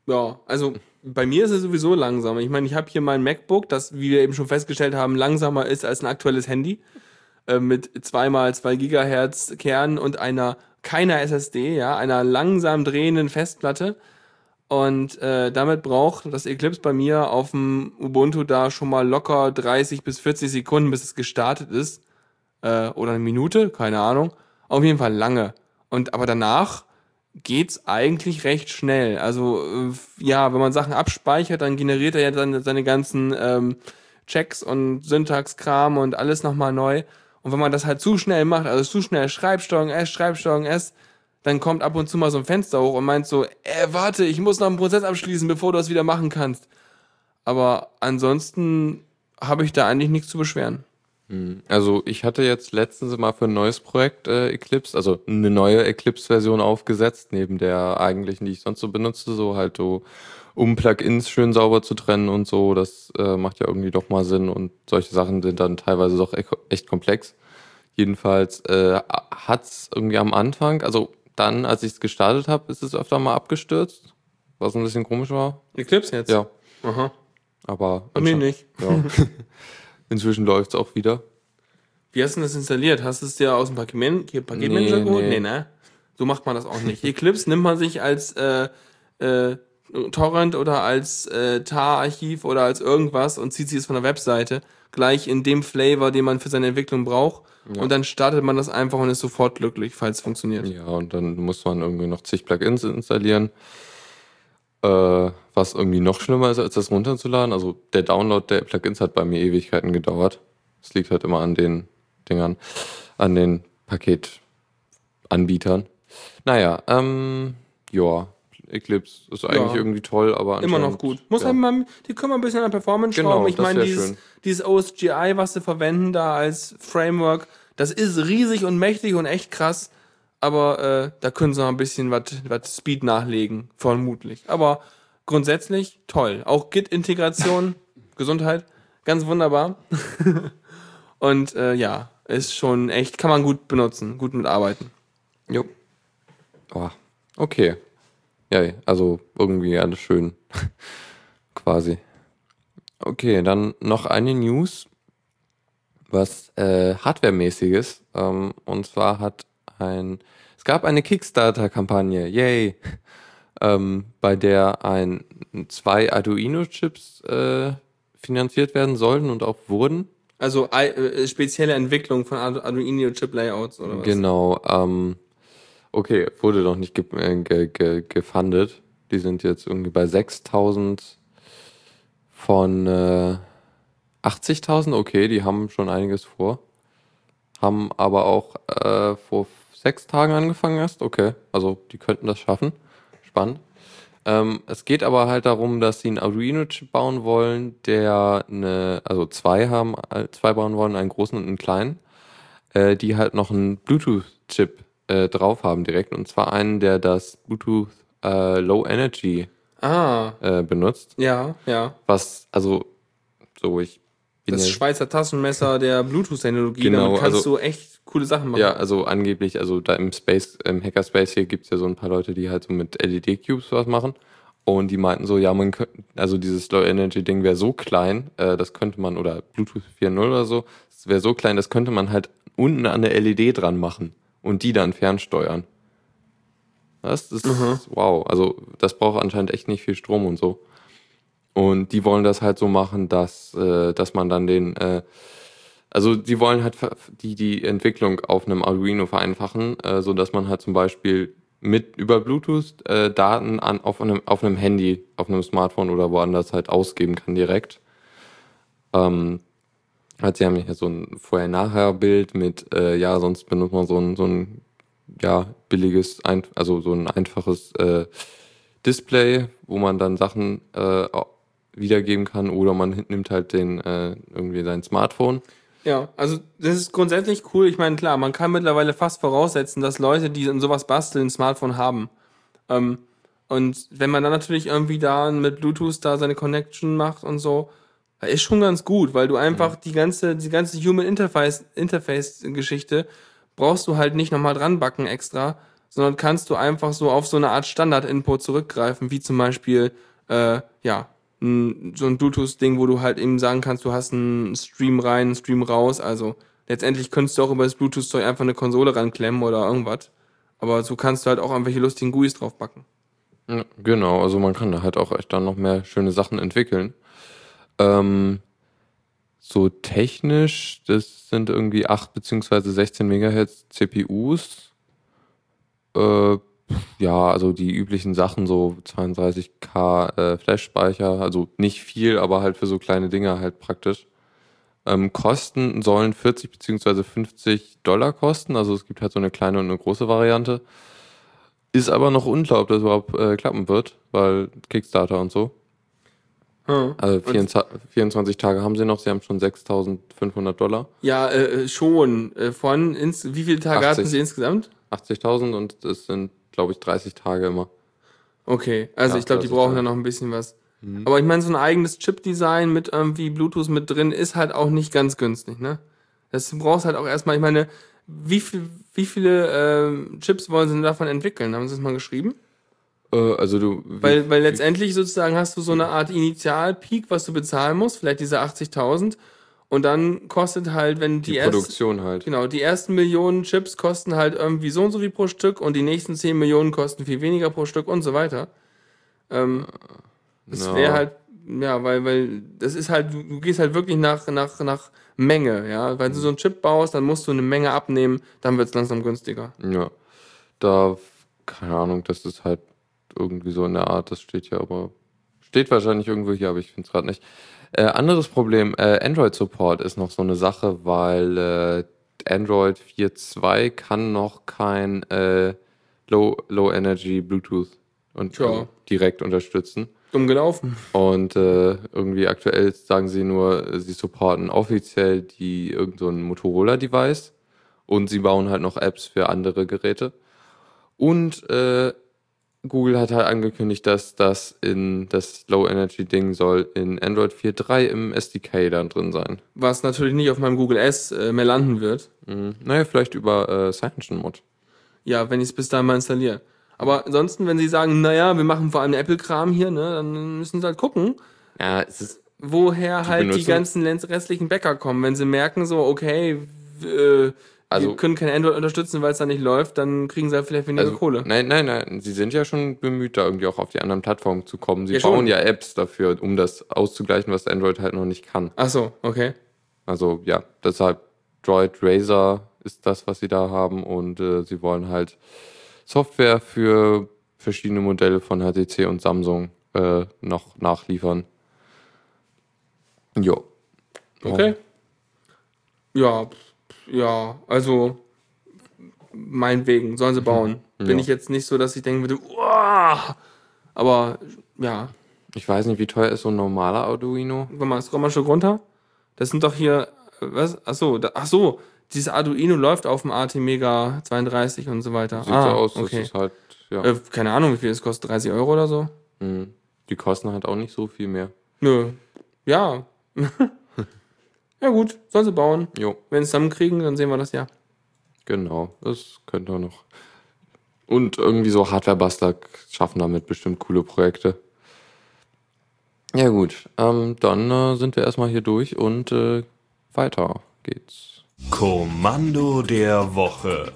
C: Ja, also bei mir ist es sowieso langsam. Ich meine, ich habe hier mein MacBook, das, wie wir eben schon festgestellt haben, langsamer ist als ein aktuelles Handy. Äh, mit zweimal 2 Gigahertz Kern und einer keiner SSD, ja, einer langsam drehenden Festplatte. Und äh, damit braucht das Eclipse bei mir auf dem Ubuntu da schon mal locker 30 bis 40 Sekunden, bis es gestartet ist. Äh, oder eine Minute, keine Ahnung. Auf jeden Fall lange. Und aber danach geht's eigentlich recht schnell. Also äh, ja, wenn man Sachen abspeichert, dann generiert er ja dann seine ganzen ähm, Checks und Syntaxkram und alles nochmal neu. Und wenn man das halt zu schnell macht, also zu schnell Schreibsteuerung S, Schreibsteuerung S, dann kommt ab und zu mal so ein Fenster hoch und meint so, äh, warte, ich muss noch einen Prozess abschließen, bevor du das wieder machen kannst. Aber ansonsten habe ich da eigentlich nichts zu beschweren.
B: Also ich hatte jetzt letztens mal für ein neues Projekt äh, Eclipse, also eine neue Eclipse-Version aufgesetzt, neben der eigentlichen, die ich sonst so benutze, so halt so, um Plugins schön sauber zu trennen und so. Das äh, macht ja irgendwie doch mal Sinn und solche Sachen sind dann teilweise doch e echt komplex. Jedenfalls äh, hat's irgendwie am Anfang, also dann, als ich es gestartet habe, ist es öfter mal abgestürzt, was ein bisschen komisch war.
C: Eclipse jetzt?
B: Ja,
C: Aha.
B: aber
C: Bei mir nicht.
B: Ja. Inzwischen läuft's auch wieder.
C: Wie hast du das installiert? Hast du es dir aus dem Paketmanager
B: Nee,
C: geholt?
B: nee.
C: Nee, ne? So macht man das auch nicht. Eclipse nimmt man sich als äh, äh, Torrent oder als äh, TAR-Archiv oder als irgendwas und zieht sich es von der Webseite gleich in dem Flavor, den man für seine Entwicklung braucht. Und dann startet man das einfach und ist sofort glücklich, falls es funktioniert.
B: Ja, und dann muss man irgendwie noch zig Plugins installieren. Äh, was irgendwie noch schlimmer ist, als das runterzuladen. Also der Download der Plugins hat bei mir Ewigkeiten gedauert. Es liegt halt immer an den Dingern, an den Paketanbietern. Naja, ähm, ja, Eclipse ist eigentlich
C: Ja.
B: irgendwie toll, aber
C: Immer noch gut. Muss
B: ja.
C: mal, die können wir ein bisschen an der Performance
B: Genau,
C: schrauben. Ich meine, dieses,
B: schön.
C: dieses OSGI, was sie verwenden da als Framework, das ist riesig und mächtig und echt krass. Aber äh, da können sie noch ein bisschen was was Speed nachlegen, vermutlich. Aber grundsätzlich toll. Auch Git-Integration, Gesundheit, ganz wunderbar. und äh, ja, ist schon echt, kann man gut benutzen, gut mitarbeiten.
B: Jo. Oh, okay. Ja, also irgendwie alles schön. Quasi. Okay, dann noch eine News, was äh, Hardware-mäßiges. Ähm, und zwar hat ein, es gab eine Kickstarter-Kampagne, yay, ähm, bei der ein zwei Arduino-Chips äh, finanziert werden sollten und auch wurden.
C: Also äh, spezielle Entwicklung von Ardu- Arduino-Chip-Layouts oder was?
B: Genau, ähm, okay, wurde doch nicht ge äh, ge ge gefundet. Die sind jetzt irgendwie bei 6000 von äh, 80.000. Okay, die haben schon einiges vor. Haben aber auch äh, vor sechs Tagen angefangen erst. Okay, also die könnten das schaffen. Spannend. Ähm, es geht aber halt darum, dass sie einen Arduino-Chip bauen wollen, der eine, also zwei haben, äh, zwei bauen wollen, einen großen und einen kleinen äh, die halt noch einen Bluetooth-Chip äh, drauf haben direkt. Und zwar einen, der das Bluetooth äh, Low Energy
C: Ah,
B: äh, benutzt.
C: ja, ja.
B: Was, also, so ich bin
C: Das
B: ja,
C: Schweizer Taschenmesser der Bluetooth-Technologie.
B: Genau,
C: Damit kannst
B: also-
C: du echt coole Sachen machen.
B: ja, also angeblich, also da im Space, im Hackerspace hier gibt's ja so ein paar Leute, die halt so mit LED-Cubes was machen. Und die meinten so, ja, man könnte, also dieses Low Energy Ding wäre so klein, äh, das könnte man, oder Bluetooth 4.0 oder so, das wäre so klein, das könnte man halt unten an der LED dran machen und die dann fernsteuern. Das ist, wow, also das braucht anscheinend echt nicht viel Strom und so. Und die wollen das halt so machen, dass, äh, dass man dann den, äh, also die wollen halt die, die Entwicklung auf einem Arduino vereinfachen, äh, so dass man halt zum Beispiel mit über Bluetooth äh, Daten an, auf, einem, auf einem Handy, auf einem Smartphone oder woanders halt ausgeben kann direkt. Ähm, halt, sie haben hier so ein Vorher-Nachher-Bild mit, äh, ja, sonst benutzt man so ein, so ein ja, billiges, ein, also so ein einfaches äh, Display, wo man dann Sachen äh, wiedergeben kann oder man nimmt halt den äh, irgendwie sein Smartphone.
C: Ja, also das ist grundsätzlich cool. Ich meine, klar, man kann mittlerweile fast voraussetzen, dass Leute, die in sowas basteln, ein Smartphone haben. Ähm, und wenn man dann natürlich irgendwie da mit Bluetooth da seine Connection macht und so, ist schon ganz gut, weil du einfach die ganze, die ganze Human Interface, Interface Geschichte brauchst du halt nicht nochmal dran backen extra, sondern kannst du einfach so auf so eine Art Standard-Input zurückgreifen, wie zum Beispiel, äh, ja, n, so ein Bluetooth-Ding, wo du halt eben sagen kannst, du hast einen Stream rein, einen Stream raus. Also letztendlich könntest du auch über das Bluetooth-Zeug einfach eine Konsole ranklemmen oder irgendwas. Aber so kannst du halt auch irgendwelche lustigen GUIs draufbacken.
B: Ja, genau, also man kann da halt auch echt dann noch mehr schöne Sachen entwickeln. Ähm, so technisch, das sind irgendwie 8 bzw. 16 Megahertz CPUs. Äh, ja, also die üblichen Sachen, so 32K äh, Flash-Speicher, also nicht viel, aber halt für so kleine Dinger halt praktisch. Ähm, Kosten sollen 40 bzw. 50 Dollar kosten, also es gibt halt so eine kleine und eine große Variante. Ist aber noch unklar, ob das überhaupt äh, klappen wird, weil Kickstarter und so.
C: Hm.
B: Also 24, 24 Tage haben sie noch, sie haben schon 6.500 Dollar.
C: Ja, äh, schon. Äh, von ins, wie viele Tage
B: 80.
C: hatten sie insgesamt?
B: 80.000 und es sind, glaube ich, 30 Tage immer.
C: Okay, also
B: Ja,
C: ich glaube, die
B: 30
C: brauchen da noch ein bisschen was.
B: Mhm.
C: Aber ich meine, so ein eigenes Chip-Design mit irgendwie Bluetooth mit drin ist halt auch nicht ganz günstig, ne? Das du brauchst halt auch erstmal, ich meine, wie, viel, wie viele ähm, Chips wollen sie denn davon entwickeln? Haben sie das mal geschrieben?
B: Äh, also du.
C: Weil, weil letztendlich sozusagen hast du so eine Art Initialpeak, was du bezahlen musst, vielleicht diese 80.000. Und dann kostet halt, wenn die,
B: die
C: erst,
B: Produktion halt.
C: Genau, die ersten Millionen Chips kosten halt irgendwie so und so viel pro Stück und die nächsten 10 Millionen kosten viel weniger pro Stück und so weiter. Ähm, das
B: Ja.
C: wäre halt, ja, weil, weil das ist halt, du, gehst halt wirklich nach, nach, nach Menge, ja. Weil du so einen Chip baust, dann musst du eine Menge abnehmen, dann wird es langsam günstiger.
B: Ja. Da, keine Ahnung, das ist halt irgendwie so in der Art, das steht hier aber. Steht wahrscheinlich irgendwo hier, aber ich finde es gerade nicht. Äh, anderes Problem, äh, Android Support ist noch so eine Sache, weil äh, Android 4.2 kann noch kein äh, Low, Low Energy Bluetooth und
C: Tja.
B: also direkt unterstützen.
C: Dumm gelaufen.
B: Und äh, irgendwie aktuell sagen sie nur, sie supporten offiziell die irgend so ein Motorola-Device und sie bauen halt noch Apps für andere Geräte. Und äh, Google hat halt angekündigt, dass das in das Low-Energy-Ding soll in Android 4.3 im SDK dann drin sein.
C: Was natürlich nicht auf meinem Google S äh, mehr landen wird.
B: Mhm. Naja, vielleicht über äh, CyanogenMod.
C: Ja, wenn ich es bis dahin mal installiere. Aber ansonsten, wenn sie sagen, naja, wir machen vor allem Apple-Kram hier, ne, dann müssen sie halt gucken,
B: Ja, es ist
C: woher halt die
B: benutzen-
C: ganzen restlichen Bäcker kommen. Wenn sie merken, so, okay, äh,
B: Also-
C: wir können kein Android unterstützen, weil es da nicht läuft, dann kriegen sie halt vielleicht weniger
B: Also,
C: Kohle.
B: Nein, nein, nein. Sie sind ja schon bemüht, da irgendwie auch auf die anderen Plattformen zu kommen. Sie
C: Ja, schon.
B: bauen ja Apps dafür, um das auszugleichen, was Android halt noch nicht kann.
C: Ach so, okay.
B: Also ja, deshalb Droid Razer ist das, was sie da haben und äh, sie wollen halt Software für verschiedene Modelle von HTC und Samsung äh, noch nachliefern. Jo.
C: Okay. Ja, pf, ja, also meinetwegen, sollen sie bauen. Bin
B: Ja.
C: ich jetzt nicht so, dass ich denken würde, uah, aber ja,
B: Ich weiß nicht, wie teuer ist so ein normaler Arduino?
C: Guck mal, scroll mal Stück runter. Das sind doch hier, äh, was? Ach so, da, ach so, dieses Arduino läuft auf dem AT Mega 32 und so weiter.
B: Sieht
C: ah,
B: so aus,
C: okay.
B: das ist halt, ja.
C: Äh, keine Ahnung, wie viel es kostet, 30 Euro oder so?
B: Mhm. Die kosten halt auch nicht so viel mehr.
C: Nö. Ja. ja gut, sollen sie bauen.
B: Jo,
C: Wenn sie es zusammenkriegen, dann sehen wir das ja.
B: genau. Das könnte auch noch. Und irgendwie so Hardware-Bastler schaffen damit bestimmt coole Projekte. Ja gut, ähm, dann äh, sind wir erstmal hier durch und äh, weiter geht's.
A: Kommando der Woche.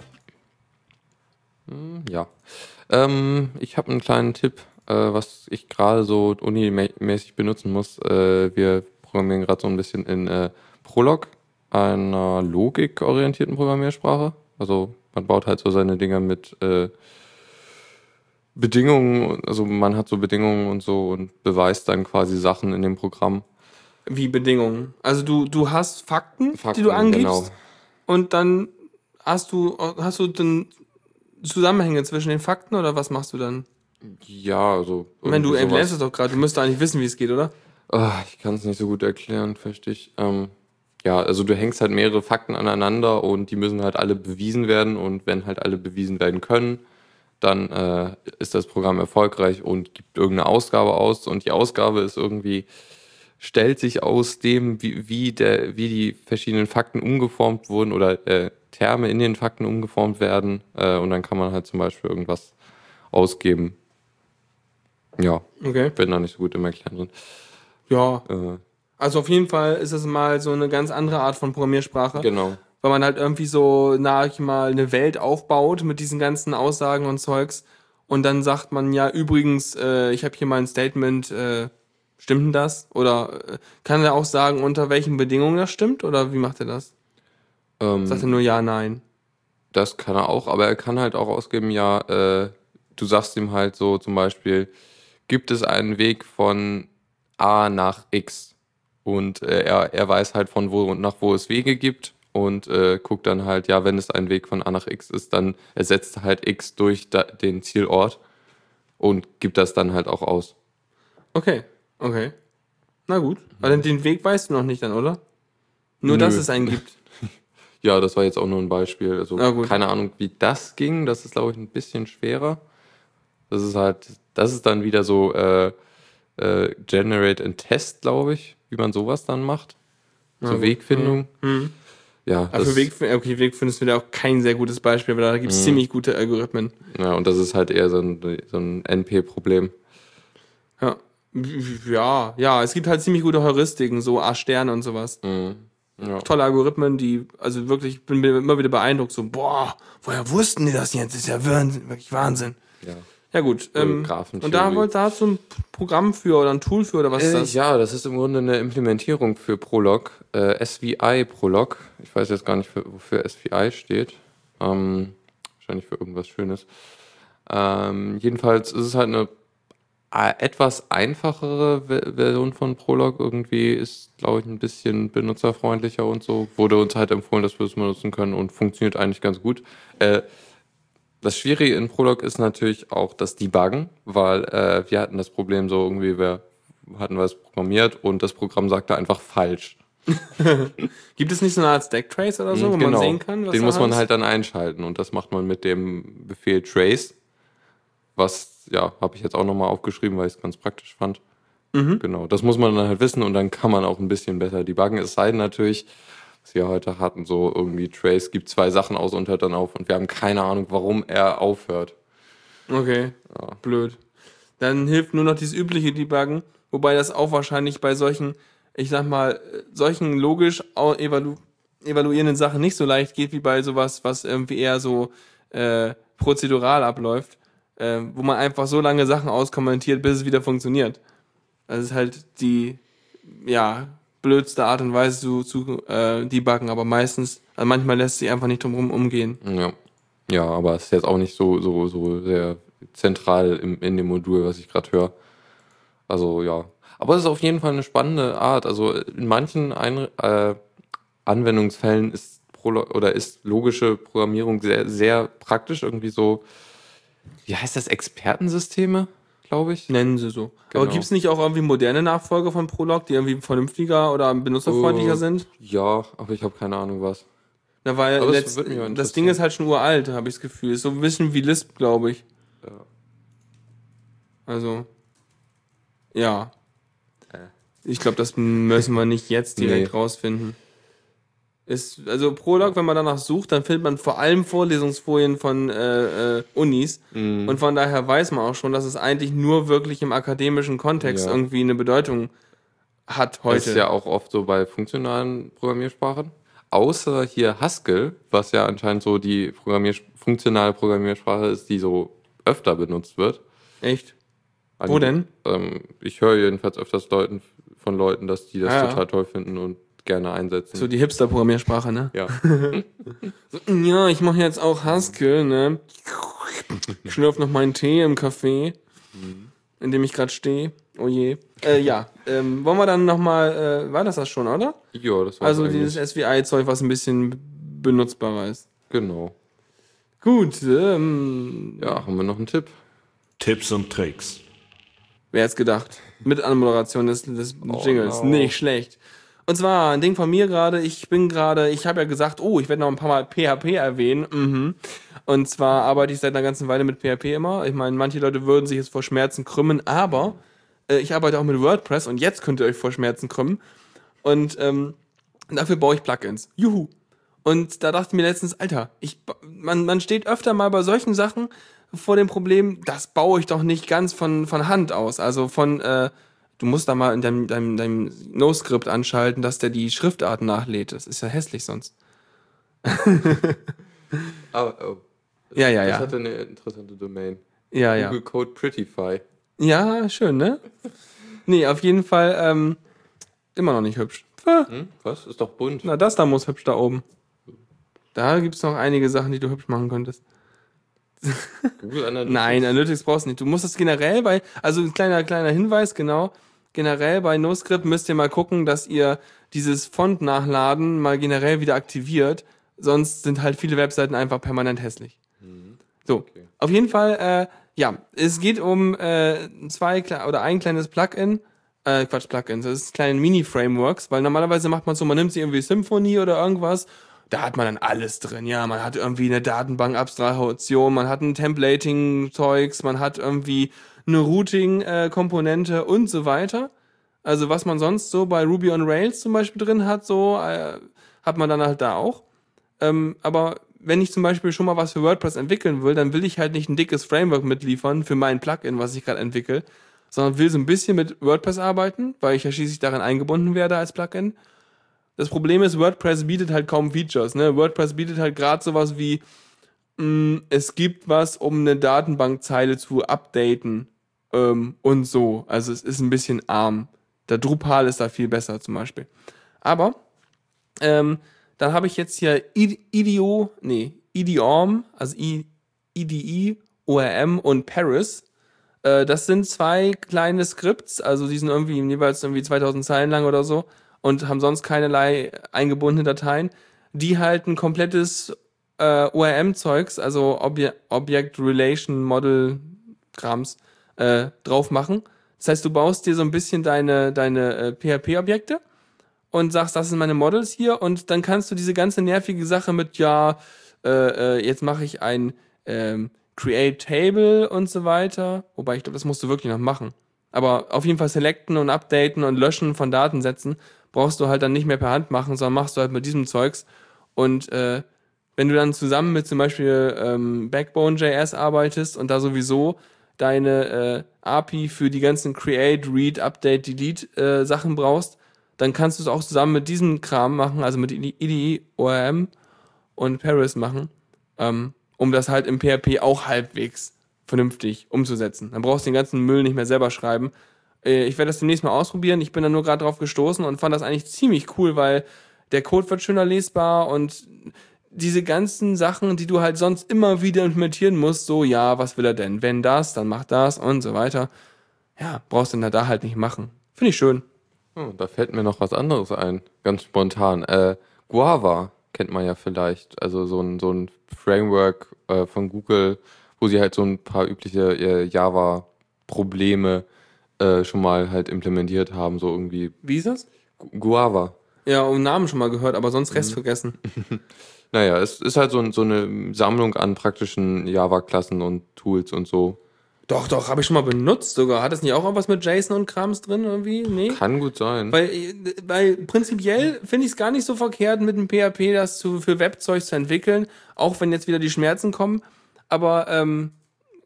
B: Ja. Ähm, ich habe einen kleinen Tipp, äh, was ich gerade so unimäßig benutzen muss. Äh, wir programmieren gerade so ein bisschen in äh, Prolog, einer logikorientierten Programmiersprache. Also man baut halt so seine Dinger mit äh, Bedingungen, also man hat so Bedingungen und so und beweist dann quasi Sachen in dem Programm.
C: Wie Bedingungen. Also du, du hast Fakten, die
B: Fakten,
C: du angibst
B: genau.
C: und dann hast du, hast du dann Zusammenhänge zwischen den Fakten oder was machst du dann?
B: Ja, also.
C: Ich meine, du erklärst es doch gerade, du müsstest eigentlich wissen, wie es geht, oder?
B: Ah, ich kann es nicht so gut erklären, verstehe ich. Ähm, ja, also du hängst halt mehrere Fakten aneinander und die müssen halt alle bewiesen werden und wenn halt alle bewiesen werden können, dann äh, ist das Programm erfolgreich und gibt irgendeine Ausgabe aus und die Ausgabe ist irgendwie stellt sich aus dem, wie, wie, der, wie die verschiedenen Fakten umgeformt wurden oder äh, Terme in den Fakten umgeformt werden äh, und dann kann man halt zum Beispiel irgendwas ausgeben. Ja,
C: Okay.
B: bin da nicht so gut im Erklären drin.
C: Ja. Also auf jeden Fall ist es mal so eine ganz andere Art von Programmiersprache.
B: genau.
C: weil man halt irgendwie so, na ich mal, eine Welt aufbaut mit diesen ganzen Aussagen und Zeugs. Und dann sagt man ja, übrigens, äh, ich habe hier mal ein Statement, äh, stimmt denn das? Oder äh, kann er auch sagen, unter welchen Bedingungen das stimmt? Oder wie macht er das?
B: Ähm,
C: Sagt er nur ja, nein?
B: Das kann er auch, aber er kann halt auch ausgeben, ja, äh, du sagst ihm halt so zum Beispiel, gibt es einen Weg von A nach X? Und äh, er, er weiß halt von wo und nach wo es Wege gibt und äh, guckt dann halt, ja, wenn es ein Weg von A nach X ist, dann ersetzt er halt X durch da, den Zielort und gibt das dann halt auch aus.
C: Okay, okay. Na gut. Aber den- den Weg weißt du noch nicht dann, oder? Nur,
B: Nö.
C: dass es einen gibt.
B: Ja, das war jetzt auch nur ein Beispiel. Also keine Ahnung, wie das ging. Das ist, glaube ich, ein bisschen schwerer. Das ist halt, das ist dann wieder so äh, äh, Generate and Test, glaube ich, wie man sowas dann macht. Zur
C: gut.
B: Wegfindung.
C: Mhm.
B: Ja,
C: Aber für
B: das,
C: Weg, okay, Wegfinden ist wieder auch kein sehr gutes Beispiel, weil da gibt es
B: Mhm.
C: ziemlich gute Algorithmen.
B: ja, und das ist halt eher so ein, so ein NP-Problem.
C: Ja. Ja, ja, es gibt halt ziemlich gute Heuristiken, so A-Sterne und sowas.
B: Mhm. Ja.
C: Tolle Algorithmen, die, also wirklich, ich bin immer wieder beeindruckt, so, boah, woher wussten die das jetzt? Das ist ja wirklich Wahnsinn.
B: Ja.
C: Ja, gut. Ähm, und da, wollt- da hast du ein Programm für oder ein Tool für oder was ist
B: Äh,
C: das?
B: ja, das ist im Grunde eine Implementierung für Prolog, äh, SVI Prolog. Ich weiß jetzt gar nicht, für, wofür SVI steht. Ähm, wahrscheinlich für irgendwas Schönes. Ähm, jedenfalls ist es halt eine äh, etwas einfachere Ve- Version von Prolog. Irgendwie ist, glaube ich, ein bisschen benutzerfreundlicher und so. Wurde uns halt empfohlen, dass wir es benutzen können und funktioniert eigentlich ganz gut. Äh, das Schwierige in Prolog ist natürlich auch das Debuggen, weil äh, wir hatten das Problem so irgendwie, wir hatten was programmiert und das Programm sagte einfach falsch.
C: Gibt es nicht so eine Art Stacktrace oder so, wo man sehen kann, was
B: Den muss man halt dann einschalten und das macht man mit dem Befehl trace, was, ja, habe ich jetzt auch nochmal aufgeschrieben, weil ich es ganz praktisch fand.
C: Mhm.
B: Genau, das muss man dann halt wissen und dann kann man auch ein bisschen besser debuggen. Es sei denn natürlich, was wir heute hatten, so irgendwie Trace gibt zwei Sachen aus und hört dann auf und wir haben keine Ahnung, warum er aufhört.
C: Okay, blöd. Dann hilft nur noch dieses übliche Debuggen, wobei das auch wahrscheinlich bei solchen, ich sag mal, solchen logisch evalu evaluierenden Sachen nicht so leicht geht wie bei sowas, was irgendwie eher so äh, prozedural abläuft, äh, wo man einfach so lange Sachen auskommentiert, bis es wieder funktioniert. Das ist halt die, ja, blödste Art und Weise zu, zu äh, debuggen, aber meistens, also manchmal lässt sich einfach nicht drum umgehen.
B: Ja. Ja, aber es ist jetzt auch nicht so, so, so sehr zentral im, in dem Modul, was ich gerade höre. Also ja. Aber es ist auf jeden Fall eine spannende Art. Also in manchen Ein äh, Anwendungsfällen ist oder ist logische Programmierung sehr, sehr praktisch. Irgendwie so, wie heißt das, Expertensysteme, glaube ich.
C: Nennen sie so. Aber
B: Genau.
C: gibt es nicht auch irgendwie moderne Nachfolger von Prolog, die irgendwie vernünftiger oder benutzerfreundlicher
B: Oh.
C: sind?
B: Ja, aber ich habe keine Ahnung was.
C: Na, weil
B: Aber das
C: letzt, das
B: interessieren.
C: Ding ist halt schon uralt, habe ich das Gefühl. Ist so ein bisschen wie Lisp, glaube ich.
B: Ja.
C: Also, ja.
B: Äh.
C: Ich glaube, das müssen wir nicht jetzt direkt
B: Nee.
C: rausfinden. Ist, also Prolog, wenn man danach sucht, dann findet man vor allem Vorlesungsfolien von äh, äh, Unis.
B: Mhm.
C: Und von daher weiß man auch schon, dass es eigentlich nur wirklich im akademischen Kontext
B: Ja.
C: irgendwie eine Bedeutung hat heute.
B: Das ist ja auch oft so bei funktionalen Programmiersprachen. Außer hier Haskell, was ja anscheinend so die Programmier funktionale Programmiersprache ist, die so öfter benutzt wird.
C: Echt? Wo denn?
B: Ähm, ich höre jedenfalls öfters Leuten, von Leuten, dass die das
C: Ah, ja.
B: total toll finden und gerne einsetzen.
C: So die Hipster-Programmiersprache, ne?
B: ja.
C: Ja, ich mache jetzt auch Haskell, ne? Ich schlürf noch meinen Tee im Café, in dem ich gerade stehe. Oh je. Äh, ja, ähm, wollen wir dann nochmal, äh, war das das schon, oder?
B: ja, das war
C: Also dieses SVI-Zeug, was ein bisschen benutzbarer ist.
B: Genau.
C: Gut, ähm,
B: Ja, haben wir noch einen Tipp?
A: Tipps und Tricks.
C: wer hätte gedacht? Mit Anmoderation des, des Jingles.
B: no.
C: Nicht schlecht. Und zwar ein Ding von mir gerade, ich bin gerade, ich habe ja gesagt, oh, ich werde noch ein paar Mal PHP erwähnen. Mhm. Und zwar arbeite ich seit einer ganzen Weile mit PHP immer. Ich meine, manche Leute würden sich jetzt vor Schmerzen krümmen, aber äh, ich arbeite auch mit WordPress und jetzt könnt ihr euch vor Schmerzen krümmen. Und ähm, dafür baue ich Plugins. Juhu. Und da dachte ich mir letztens, Alter, ich, man, man steht öfter mal bei solchen Sachen vor dem Problem, das baue ich doch nicht ganz von, von Hand aus. Also von, äh, du musst da mal in deinem, deinem, deinem No-Script anschalten, dass der die Schriftart nachlädt. Das ist ja hässlich sonst.
B: Aber, oh.
C: Ja, ja,
B: Das
C: ja.
B: hatte eine interessante Domain.
C: Ja, ja.
B: Google Code Prettify.
C: Ja, schön, ne? Nee, auf jeden Fall ähm, immer noch nicht hübsch. Ah,
B: Hm? Was? Ist doch bunt.
C: Na, das da muss hübsch da oben. Da gibt's noch einige Sachen, die du hübsch machen könntest.
B: Google Analytics.
C: Nein, Analytics brauchst du nicht. Du musst das generell bei, also ein kleiner, kleiner Hinweis, genau. Generell bei NoScript müsst ihr mal gucken, dass ihr dieses Font-Nachladen mal generell wieder aktiviert. Sonst sind halt viele Webseiten einfach permanent hässlich. So, auf jeden Fall, äh, ja, es geht um äh, zwei oder ein kleines Plugin. Äh, Quatsch, Plugins. Das ist kleine Mini-Frameworks, weil normalerweise macht man so, man nimmt sich irgendwie Symfony oder irgendwas da hat man dann alles drin. Ja, man hat irgendwie eine Datenbank-Abstraktion, man hat ein Templating-Zeugs, man hat irgendwie eine Routing-Komponente und so weiter. Also was man sonst so bei Ruby on Rails zum Beispiel drin hat, so äh, hat man dann halt da auch. Ähm, aber wenn ich zum Beispiel schon mal was für WordPress entwickeln will, dann will ich halt nicht ein dickes Framework mitliefern für mein Plugin, was ich gerade entwickle, sondern will so ein bisschen mit WordPress arbeiten, weil ich ja schließlich darin eingebunden werde als Plugin. Das Problem ist, WordPress bietet halt kaum Features. Ne? WordPress bietet halt gerade sowas wie, mh, es gibt was, um eine Datenbankzeile zu updaten ähm, und so. Also es ist ein bisschen arm. Der Drupal ist da viel besser zum Beispiel. Aber ähm, dann habe ich jetzt hier I- IDEO, nee, IDEORM, also I, IDE, ORM und Paris. Äh, das sind zwei kleine Skripts, also die sind irgendwie jeweils irgendwie 2000 Zeilen lang oder so und haben sonst keinerlei eingebundene Dateien, die halt ein komplettes äh, ORM-Zeugs, also Obje Object Relation Model Krams, äh, drauf machen. Das heißt, du baust dir so ein bisschen deine, deine äh, PHP-Objekte und sagst, das sind meine Models hier und dann kannst du diese ganze nervige Sache mit, ja, äh, äh, jetzt mache ich ein ähm, Create Table und so weiter, wobei ich glaube, das musst du wirklich noch machen. Aber auf jeden Fall selecten und updaten und löschen von Datensätzen brauchst du halt dann nicht mehr per Hand machen, sondern machst du halt mit diesem Zeugs und äh, wenn du dann zusammen mit zum Beispiel ähm, Backbone.js arbeitest und da sowieso deine äh, API für die ganzen Create, Read, Update, Delete äh, Sachen brauchst, dann kannst du es auch zusammen mit diesem Kram machen, also mit IDE, ORM und Paris machen, ähm, um das halt im PHP auch halbwegs vernünftig umzusetzen. Dann brauchst du den ganzen Müll nicht mehr selber schreiben. Äh, ich werde das demnächst mal ausprobieren. Ich bin da nur gerade drauf gestoßen und fand das eigentlich ziemlich cool, weil der Code wird schöner lesbar und diese ganzen Sachen, die du halt sonst immer wieder implementieren musst, so, ja, was will er denn? Wenn das, dann mach das und so weiter. Ja, brauchst du dann da halt nicht machen. Finde ich schön.
B: Oh, da fällt mir noch was anderes ein, ganz spontan. Äh, Guava kennt man ja vielleicht, also so ein, so ein Framework äh, von Google, wo sie halt so ein paar übliche äh, Java-Probleme äh, schon mal halt implementiert haben, so irgendwie
C: Wie ist das?
B: Gu- Guava.
C: Ja, um Namen schon mal gehört, aber sonst Rest vergessen.
B: Naja, es ist halt so, so eine Sammlung an praktischen Java-Klassen und Tools und so.
C: Doch, doch, habe ich schon mal benutzt sogar. Hat das nicht auch irgendwas mit JSON und Krams drin irgendwie? Nee.
B: Kann gut sein.
C: Weil, äh, weil prinzipiell finde ich es gar nicht so verkehrt, mit dem PHP das zu, für Webzeug zu entwickeln, auch wenn jetzt wieder die Schmerzen kommen. Aber ähm,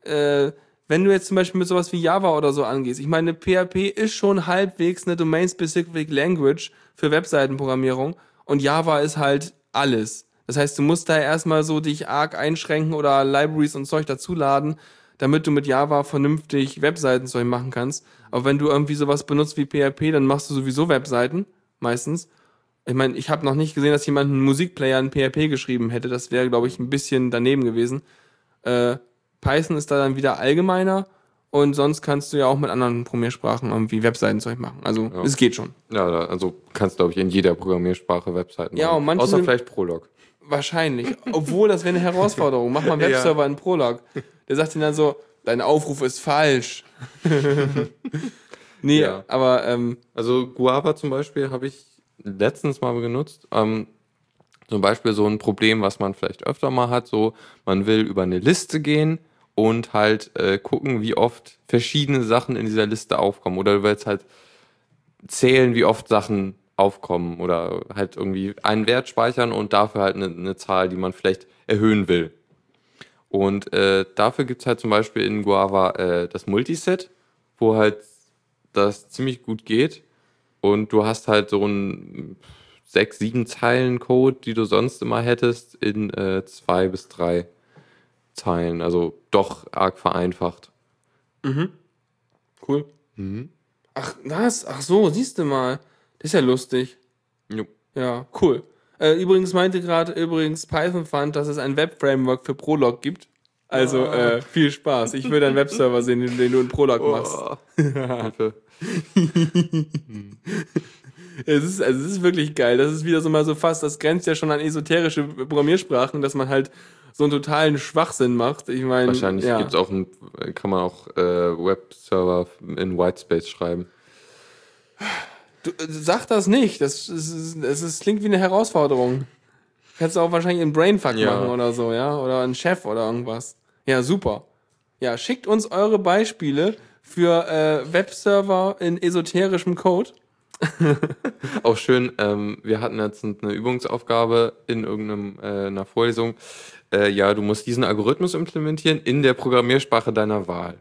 C: äh, wenn du jetzt zum Beispiel mit sowas wie Java oder so angehst, ich meine, PHP ist schon halbwegs eine Domain-Specific Language für Webseitenprogrammierung und Java ist halt alles. Das heißt, du musst da erstmal so dich arg einschränken oder Libraries und Zeug dazuladen, damit du mit Java vernünftig Webseitenzeug machen kannst. Aber wenn du irgendwie sowas benutzt wie PHP, dann machst du sowieso Webseiten, meistens. Ich meine, ich habe noch nicht gesehen, dass jemand einen Musikplayer in PHP geschrieben hätte. Das wäre, glaube ich, ein bisschen daneben gewesen. Äh, Python ist da dann wieder allgemeiner und sonst kannst du ja auch mit anderen Programmiersprachen irgendwie Webseitenzeug machen. Also
B: Ja.
C: es geht schon.
B: ja, also kannst glaube ich in jeder Programmiersprache Webseiten
C: Ja,
B: machen.
C: und manche
B: Außer vielleicht Prolog.
C: Wahrscheinlich. Obwohl, das wäre eine Herausforderung. Mach mal einen
B: Ja.
C: Webserver in Prolog. Der sagt dir dann so, dein Aufruf ist falsch. nee,
B: Ja.
C: aber ähm,
B: Also Guava zum Beispiel habe ich letztens mal benutzt. Ähm, zum Beispiel so ein Problem, was man vielleicht öfter mal hat, so man will über eine Liste gehen und halt äh, gucken, wie oft verschiedene Sachen in dieser Liste aufkommen. Oder du willst halt zählen, wie oft Sachen aufkommen oder halt irgendwie einen Wert speichern und dafür halt eine, eine Zahl, die man vielleicht erhöhen will. Und äh, dafür gibt es halt zum Beispiel in Guava äh, das Multiset, wo halt das ziemlich gut geht. Und du hast halt so einen sechs, sieben Zeilen Code, die du sonst immer hättest, in äh, zwei bis drei Zeilen. Also doch arg vereinfacht.
C: Cool. Ach, was? Ach so, siehst du mal. Das ist ja lustig.
B: Jo.
C: Ja, cool. Äh, übrigens meinte gerade übrigens Python fand, dass es ein Web-Framework für Prolog gibt. Also äh, viel Spaß. Ich will einen Webserver sehen, den, den du in Prolog machst.
B: Oh, Hilfe.
C: Es ist, also es ist wirklich geil. Das ist wieder so mal so fast, das grenzt ja schon an esoterische Programmiersprachen, dass man halt so einen totalen Schwachsinn macht. Ich meine,
B: Wahrscheinlich
C: ja.
B: gibt's auch ein, kann man auch äh, Webserver in Whitespace schreiben.
C: Du, äh, sag das nicht. Das, ist, das ist, klingt wie eine Herausforderung. Kannst du auch wahrscheinlich einen Brainfuck
B: Ja.
C: machen oder so, ja? Oder einen Chef oder irgendwas. Ja, super. Ja, schickt uns eure Beispiele für äh, Webserver in esoterischem Code.
B: Auch schön, ähm, wir hatten jetzt eine Übungsaufgabe in irgendeinem äh, einer Vorlesung. Äh, ja, du musst diesen Algorithmus implementieren in der Programmiersprache deiner Wahl.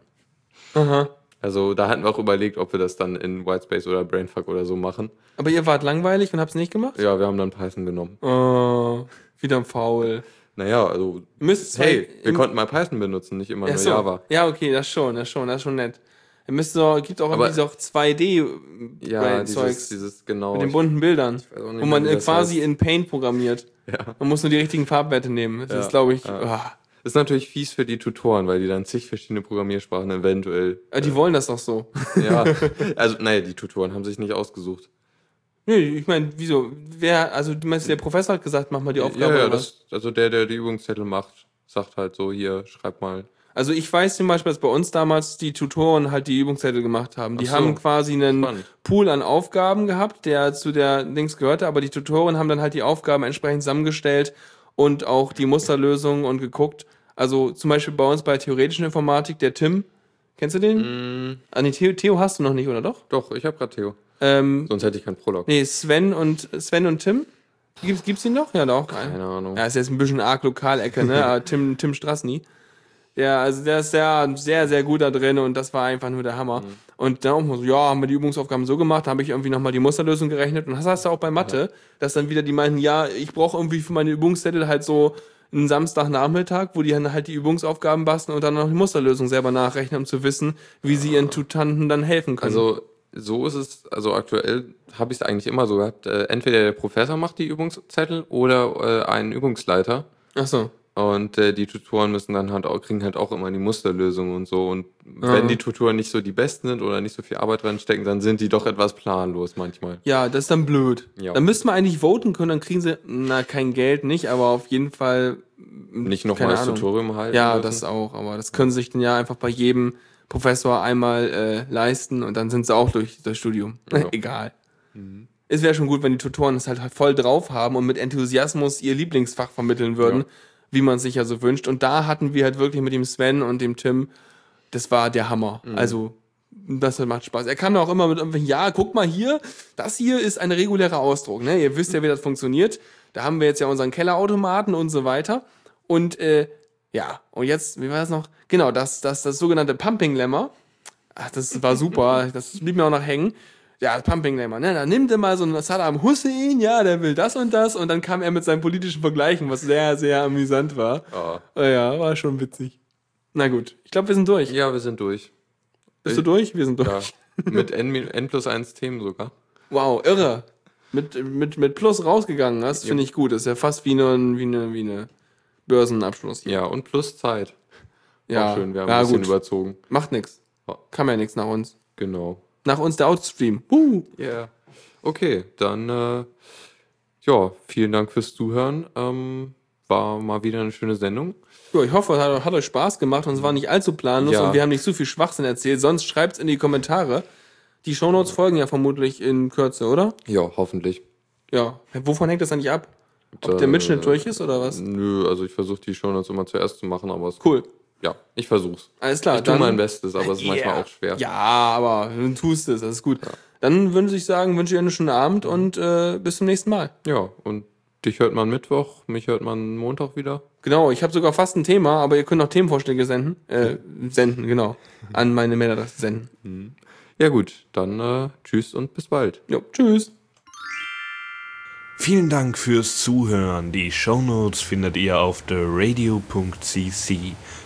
C: Aha.
B: Also da hatten wir auch überlegt, ob wir das dann in Whitespace oder Brainfuck oder so machen.
C: Aber ihr wart langweilig und habt's nicht gemacht?
B: Ja, wir haben dann Python genommen.
C: Oh, wieder faul.
B: Naja, also
C: müsst
B: hey, wir
C: im-
B: konnten mal Python benutzen, nicht immer
C: Ja,
B: nur
C: so.
B: Java.
C: Ja, okay, das schon, das schon, das ist schon nett. Ihr müsst doch, gibt auch
B: Aber-
C: irgendwie so 2D
B: Ja, dieses,
C: Zeugs
B: dieses genau.
C: mit den bunten Bildern,
B: auch nicht
C: wo man äh,
B: das
C: quasi
B: heißt.
C: in Paint programmiert.
B: ja.
C: Man muss nur die richtigen Farbwerte nehmen. Das
B: Ja,
C: ist, glaube ich,
B: ja.
C: ah.
B: Ist natürlich fies für die Tutoren, weil die dann zig verschiedene Programmiersprachen eventuell.
C: Ah, die wollen das doch so.
B: Ja, also naja, die Tutoren haben sich nicht ausgesucht.
C: Nee, ich meine, wieso? Wer, also du meinst, der Professor hat gesagt, mach mal die Aufgabe.
B: ja, ja, das, also der, der die Übungszettel macht, sagt halt so, hier, schreib mal.
C: Also ich weiß zum Beispiel, dass bei uns damals die Tutoren halt die Übungszettel gemacht haben. Die
B: so.
C: haben quasi einen
B: Spannend.
C: Pool an Aufgaben gehabt, der zu der Dings gehörte, aber die Tutoren haben dann halt die Aufgaben entsprechend zusammengestellt und auch die Musterlösungen und geguckt. Also zum Beispiel bei uns bei theoretischen Informatik, der Tim, kennst du den?
B: Mm,
C: Ah, nee, Theo, Theo hast du noch nicht, oder doch?
B: doch, ich habe gerade Theo.
C: Ähm,
B: Sonst hätte ich keinen Prolog.
C: nee, Sven und Sven und Tim. Gibt's, gibt's ihn noch? Ja, doch.
B: Keine Ahnung.
C: Ja, ist jetzt ein bisschen arg Lokalecke, ne? Tim, Tim Strassny. Ja, also der ist sehr, sehr, sehr gut da drin und das war einfach nur der Hammer. Und dann auch mal so, ja, haben wir die Übungsaufgaben so gemacht, da habe ich irgendwie nochmal die Musterlösung gerechnet und das hast du auch bei Mathe, dass dann wieder die meinten, ja, ich brauche irgendwie für meine Übungszettel halt so einen Samstagnachmittag, wo die dann halt die Übungsaufgaben basteln und dann noch die Musterlösung selber nachrechnen, um zu wissen, wie sie ihren Tutanten dann helfen können.
B: Also so ist es, also aktuell habe ich es eigentlich immer so gehabt. Äh, entweder der Professor macht die Übungszettel oder äh, ein Übungsleiter.
C: Ach so.
B: Und äh, die Tutoren müssen dann halt auch, kriegen halt auch immer die Musterlösung und so. Und wenn
C: Ja.
B: die Tutoren nicht so die besten sind oder nicht so viel Arbeit reinstecken, dann sind die doch etwas planlos manchmal.
C: Ja, das ist dann blöd.
B: Ja.
C: Dann müssten wir eigentlich voten können, dann kriegen sie, na, kein Geld nicht, aber auf jeden Fall.
B: Nicht nochmal das. Tutorium halten.
C: Ja,
B: müssen.
C: das auch, aber das können sie sich dann ja einfach bei jedem Professor einmal äh, leisten und dann sind sie auch durch das Studium.
B: Ja. Mhm.
C: Egal. Es wäre schon gut, wenn die Tutoren es halt voll drauf haben und mit Enthusiasmus ihr Lieblingsfach vermitteln würden,
B: Ja.
C: Wie man sich ja so wünscht. Und da hatten wir halt wirklich mit dem Sven und dem Tim, das war der Hammer.
B: Mhm.
C: Also, das macht Spaß. Er kam auch immer mit irgendwelchen, ja, guck mal hier, das hier ist ein regulärer Ausdruck. Ne? Ihr wisst ja, wie das funktioniert. Da haben wir jetzt ja unseren Kellerautomaten und so weiter. Und äh, ja, und jetzt, wie war das noch? Genau, das, das, das sogenannte Pumping Lemma. Ach, das war super. Das blieb mir auch noch hängen. Ja, Pumping Lemma, ne? Dann nimmt er mal so einen Saddam Hussein, ja, der will das und das. Und dann kam er mit seinen politischen Vergleichen, was sehr, sehr amüsant war. Oh ja, war schon witzig. Na gut, ich glaube, wir sind durch.
B: Ja, wir sind durch.
C: Bist du durch? Wir sind durch.
B: Ja. Mit N, N plus 1 Themen sogar.
C: Wow, irre. Mit, mit, mit Plus rausgegangen, das finde ich gut. Das ist ja fast wie eine, wie eine, wie eine Börsenabschluss.
B: Ja, und plus Zeit.
C: Ja,
B: Auch schön, wir haben
C: ja
B: ein bisschen
C: gut.
B: überzogen.
C: Macht.
B: Ja.
C: Kam ja nichts nach uns.
B: Genau.
C: Nach uns der Outstream. Uh.
B: Ja. Okay, dann äh, ja, vielen Dank fürs Zuhören. Ähm, war mal wieder eine schöne Sendung.
C: Ja, ich hoffe, es hat, hat euch Spaß gemacht und es war nicht allzu planlos
B: Ja.
C: und wir haben nicht zu viel Schwachsinn erzählt. Sonst schreibt's in die Kommentare. Die Shownotes folgen ja vermutlich in Kürze, oder?
B: Ja, hoffentlich.
C: Ja. Wovon hängt das eigentlich ab? Ob der Mitschnitt durch ist oder was?
B: Nö, also ich versuche die Shownotes immer zuerst zu machen, aber es
C: Cool.
B: Ja, ich versuch's.
C: Alles klar.
B: Ich tue mein Bestes, aber es ist manchmal
C: Ja.
B: auch schwer.
C: Ja, aber du tust es, das ist gut. Dann würde ich sagen, wünsche ich einen schönen Abend und äh, bis zum nächsten Mal.
B: Ja, und dich hört man Mittwoch, mich hört man Montag wieder.
C: Genau, ich habe sogar fast ein Thema, aber ihr könnt auch Themenvorschläge senden. Äh, senden, genau. An meine Mailadresse senden.
B: Ja gut, dann äh, tschüss und bis bald.
C: Jo, tschüss.
A: Vielen Dank fürs Zuhören. Die Shownotes findet ihr auf theradio.cc